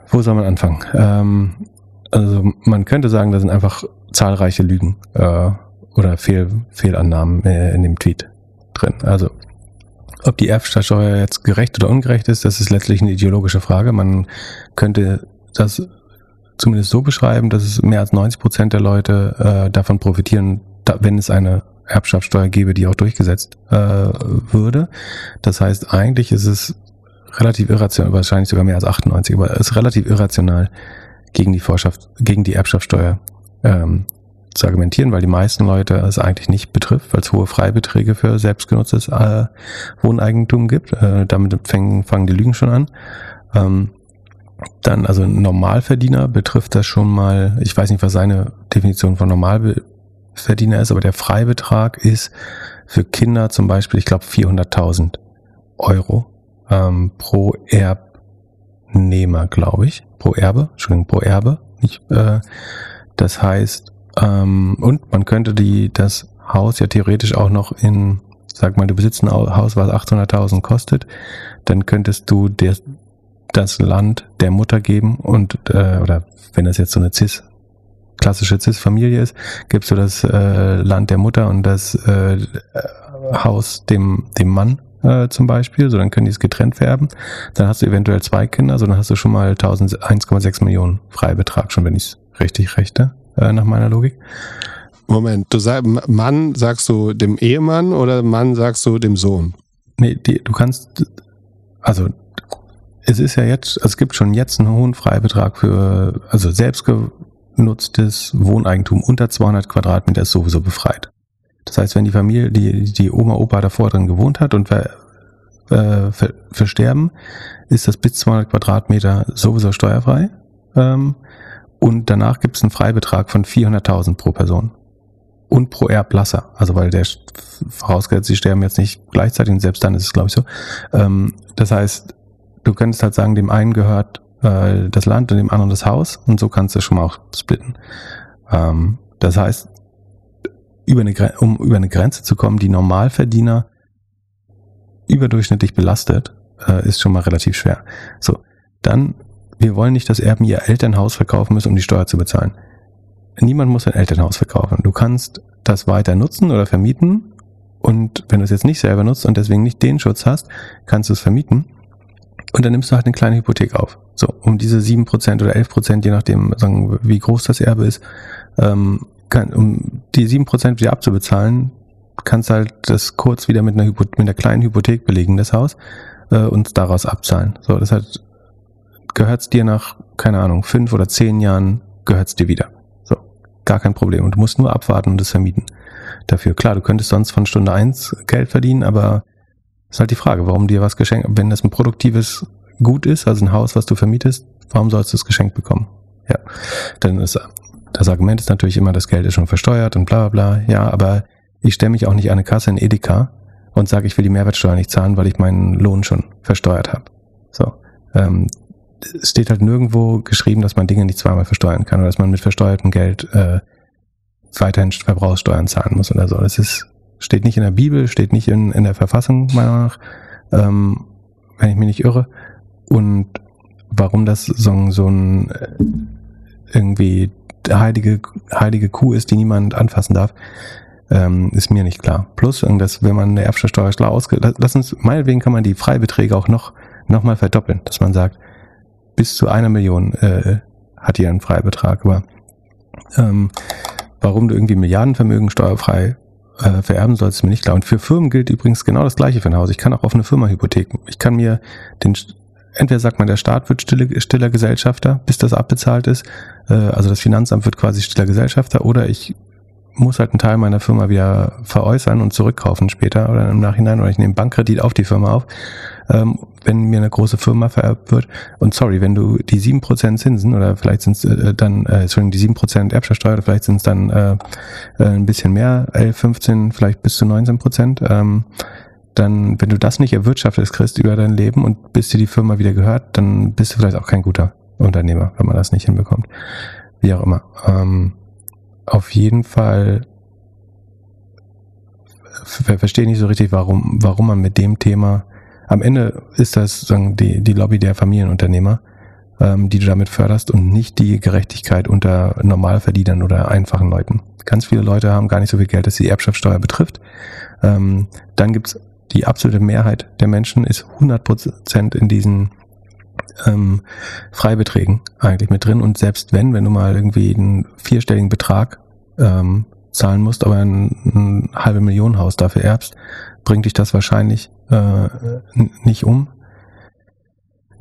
Wo soll man anfangen? Ähm, also man könnte sagen, da sind einfach zahlreiche Lügen äh, oder Fehl, Fehlannahmen äh, in dem Tweet drin. Also ob die Erbschaftssteuer jetzt gerecht oder ungerecht ist, das ist letztlich eine ideologische Frage. Man könnte das zumindest so beschreiben, dass es mehr als 90 Prozent der Leute äh, davon profitieren, da, wenn es eine Erbschaftssteuer gäbe, die auch durchgesetzt äh, würde. Das heißt, eigentlich ist es relativ irrational, wahrscheinlich sogar mehr als 98, aber es ist relativ irrational, gegen die Vorschaft, gegen die Erbschaftssteuer ähm, zu argumentieren, weil die meisten Leute es eigentlich nicht betrifft, weil es hohe Freibeträge für selbstgenutztes äh, Wohneigentum gibt. Äh, damit fangen, fangen die Lügen schon an. Ähm, dann, also Normalverdiener betrifft das schon mal, ich weiß nicht, was seine Definition von Normalverdiener ist, aber der Freibetrag ist für Kinder zum Beispiel, ich glaube, 400.000 Euro ähm, pro Erbnehmer, glaube ich. Pro Erbe, Entschuldigung, pro Erbe. Nicht, äh, das heißt, ähm, und man könnte die das Haus ja theoretisch auch noch in, sag mal, du besitzt ein Haus, was 800.000 kostet, dann könntest du der, das Land der Mutter geben und äh, oder wenn das jetzt so eine CIS klassische CIS-Familie ist, gibst du das äh, Land der Mutter und das äh, Haus dem dem Mann äh, zum Beispiel, so dann können die es getrennt färben. Dann hast du eventuell zwei Kinder, so dann hast du schon mal 1,6 Millionen Freibetrag, schon wenn ich es richtig rechte, äh, nach meiner Logik. Moment, du sagst Mann sagst du dem Ehemann oder Mann sagst du dem Sohn? Nee, die, du kannst, also es ist ja jetzt, es gibt schon jetzt einen hohen Freibetrag für, also selbstgenutztes Wohneigentum unter 200 Quadratmeter ist sowieso befreit. Das heißt, wenn die Familie, die, die Oma, Opa davor drin gewohnt hat und ver, äh, ver, versterben, ist das bis 200 Quadratmeter sowieso steuerfrei. Ähm, und danach gibt es einen Freibetrag von 400.000 pro Person. und pro Erblasser. Also weil der vorausgesetzt, sie sterben jetzt nicht gleichzeitig und selbst dann ist es, glaube ich, so. Ähm, das heißt, du könntest halt sagen, dem einen gehört äh, das Land und dem anderen das Haus und so kannst du schon mal auch splitten. Ähm, das heißt, über eine, um über eine Grenze zu kommen, die Normalverdiener überdurchschnittlich belastet, äh, ist schon mal relativ schwer. So, dann, wir wollen nicht, dass Erben ihr Elternhaus verkaufen müssen, um die Steuer zu bezahlen. Niemand muss sein Elternhaus verkaufen. Du kannst das weiter nutzen oder vermieten und wenn du es jetzt nicht selber nutzt und deswegen nicht den Schutz hast, kannst du es vermieten und dann nimmst du halt eine kleine Hypothek auf. So, um diese sieben Prozent oder elf Prozent, je nachdem, sagen, wie groß das Erbe ist, ähm, kann, um die sieben Prozent wieder abzubezahlen, kannst halt das kurz wieder mit einer, Hypo mit einer kleinen Hypothek belegen, das Haus, äh, und daraus abzahlen. So, das heißt, gehört's dir nach, keine Ahnung, fünf oder zehn Jahren, gehört's dir wieder. So, gar kein Problem. Und du musst nur abwarten und es vermieten. Dafür, klar, du könntest sonst von Stunde eins Geld verdienen, aber ist halt die Frage, warum dir was geschenkt, wenn das ein produktives Gut ist, also ein Haus, was du vermietest, warum sollst du es geschenkt bekommen? Ja, dann ist das Argument ist natürlich immer, das Geld ist schon versteuert und bla bla bla. Ja, aber ich stelle mich auch nicht an eine Kasse in Edeka und sage, ich will die Mehrwertsteuer nicht zahlen, weil ich meinen Lohn schon versteuert habe. So. Ähm, es steht halt nirgendwo geschrieben, dass man Dinge nicht zweimal versteuern kann oder dass man mit versteuertem Geld äh, weiterhin Verbrauchssteuern zahlen muss oder so. Das ist, steht nicht in der Bibel, steht nicht in, in der Verfassung, meiner Meinung nach, ähm, wenn ich mich nicht irre. Und warum das so, so ein äh, irgendwie heilige, heilige Kuh ist, die niemand anfassen darf, ähm, ist mir nicht klar. Plus, dass wenn man eine Erbschaftssteuer schlau ausgeht, lass uns, meinetwegen kann man die Freibeträge auch noch, noch mal verdoppeln, dass man sagt, bis zu einer Million äh, hat hier einen Freibetrag. Aber ähm, warum du irgendwie Milliardenvermögen steuerfrei äh, vererben sollst, ist mir nicht klar. Und für Firmen gilt übrigens genau das gleiche für ein Haus. Ich kann auch auf eine Firma hypotheken. Ich kann mir den entweder sagt man, der Staat wird stille, stiller Gesellschafter, bis das abbezahlt ist. Äh, also das Finanzamt wird quasi stiller Gesellschafter oder ich muss halt einen Teil meiner Firma wieder veräußern und zurückkaufen später oder im Nachhinein oder ich nehme Bankkredit auf die Firma auf, ähm, wenn mir eine große Firma vererbt wird. Und sorry, wenn du die sieben Prozent Zinsen oder vielleicht sind es äh, dann, äh, Entschuldigung, die sieben Prozent Erbschaftssteuer oder vielleicht sind es dann äh, äh, ein bisschen mehr, 11, 15, vielleicht bis zu 19 Prozent, ähm, dann, wenn du das nicht erwirtschaftet kriegst über dein Leben und bis dir die Firma wieder gehört, dann bist du vielleicht auch kein guter Unternehmer, wenn man das nicht hinbekommt. Wie auch immer. Ähm, auf jeden Fall verstehe nicht so richtig, warum, warum man mit dem Thema, am Ende ist das sagen, die, die Lobby der Familienunternehmer, ähm, die du damit förderst und nicht die Gerechtigkeit unter Normalverdienern oder einfachen Leuten. Ganz viele Leute haben gar nicht so viel Geld, dass die Erbschaftssteuer betrifft. Ähm, dann gibt's die absolute Mehrheit der Menschen ist 100% in diesen ähm, Freibeträgen eigentlich mit drin. Und selbst wenn, wenn du mal irgendwie einen vierstelligen Betrag ähm, zahlen musst, aber ein, ein halbe Million Haus dafür erbst, bringt dich das wahrscheinlich äh, nicht um.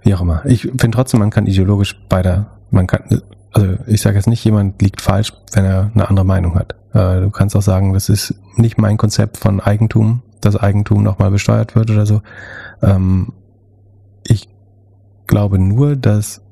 Wie auch immer. Ich finde trotzdem, man kann ideologisch beider, man kann, also ich sage jetzt nicht, jemand liegt falsch, wenn er eine andere Meinung hat. Äh, du kannst auch sagen, das ist nicht mein Konzept von Eigentum, das Eigentum nochmal besteuert wird oder so. Ähm, ich glaube nur, dass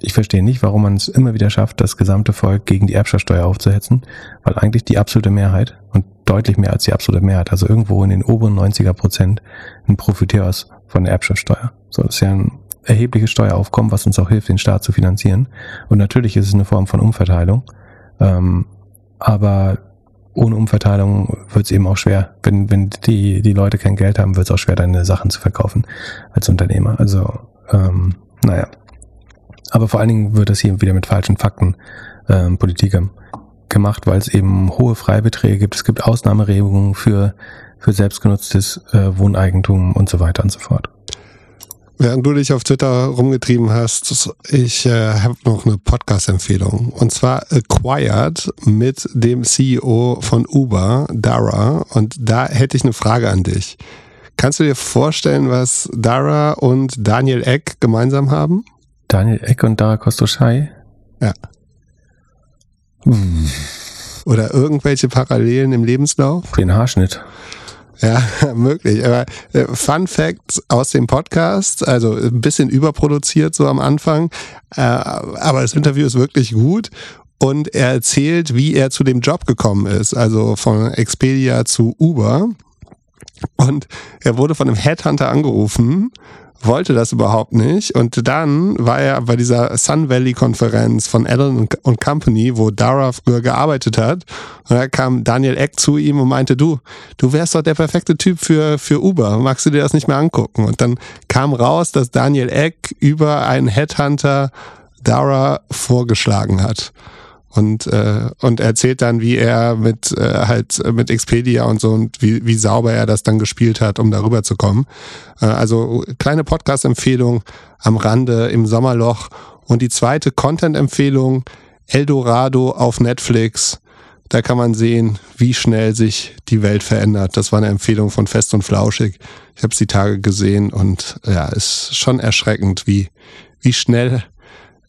ich verstehe nicht, warum man es immer wieder schafft, das gesamte Volk gegen die Erbschaftssteuer aufzuhetzen, weil eigentlich die absolute Mehrheit und deutlich mehr als die absolute Mehrheit, also irgendwo in den oberen 90er Prozent, ein Profiteur ist von der Erbschaftssteuer. So, das ist ja ein erhebliches Steueraufkommen, was uns auch hilft, den Staat zu finanzieren. Und natürlich ist es eine Form von Umverteilung. Ähm, aber ohne Umverteilung wird es eben auch schwer. Wenn, wenn die, die Leute kein Geld haben, wird es auch schwer, deine Sachen zu verkaufen als Unternehmer. Also, ähm, naja. Aber vor allen Dingen wird das hier wieder mit falschen Fakten ähm, Politikern gemacht, weil es eben hohe Freibeträge gibt. Es gibt Ausnahmeregelungen für, für selbstgenutztes äh, Wohneigentum und so weiter und so fort. Während du dich auf Twitter rumgetrieben hast, ich äh, habe noch eine Podcast-Empfehlung. Und zwar Acquired mit dem CEO von Uber, Dara. Und da hätte ich eine Frage an dich. Kannst du dir vorstellen, was Dara und Daniel Eck gemeinsam haben? Daniel Eck und Dara Kostoschei? Ja. Hm. Oder irgendwelche Parallelen im Lebenslauf? Den Haarschnitt. Ja, möglich. Aber äh, Fun Fact aus dem Podcast, also ein bisschen überproduziert so am Anfang, äh, aber das Interview ist wirklich gut. und er erzählt, wie er zu dem Job gekommen ist, also von Expedia zu Uber. Und er wurde von einem Headhunter angerufen wollte das überhaupt nicht. Und dann war er bei dieser Sun Valley Konferenz von Allen und Company, wo Dara früher gearbeitet hat. Und da kam Daniel Eck zu ihm und meinte, du, du wärst doch der perfekte Typ für, für Uber. Magst du dir das nicht mehr angucken? Und dann kam raus, dass Daniel Eck über einen Headhunter Dara vorgeschlagen hat und äh, und erzählt dann, wie er mit äh, halt mit Expedia und so und wie wie sauber er das dann gespielt hat, um darüber zu kommen. Äh, also kleine Podcast-Empfehlung am Rande im Sommerloch und die zweite Content-Empfehlung Eldorado auf Netflix. Da kann man sehen, wie schnell sich die Welt verändert. Das war eine Empfehlung von Fest und Flauschig. Ich habe die Tage gesehen und ja, ist schon erschreckend, wie wie schnell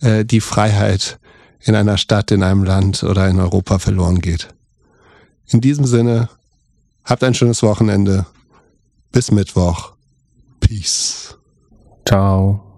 äh, die Freiheit in einer Stadt, in einem Land oder in Europa verloren geht. In diesem Sinne, habt ein schönes Wochenende. Bis Mittwoch. Peace. Ciao.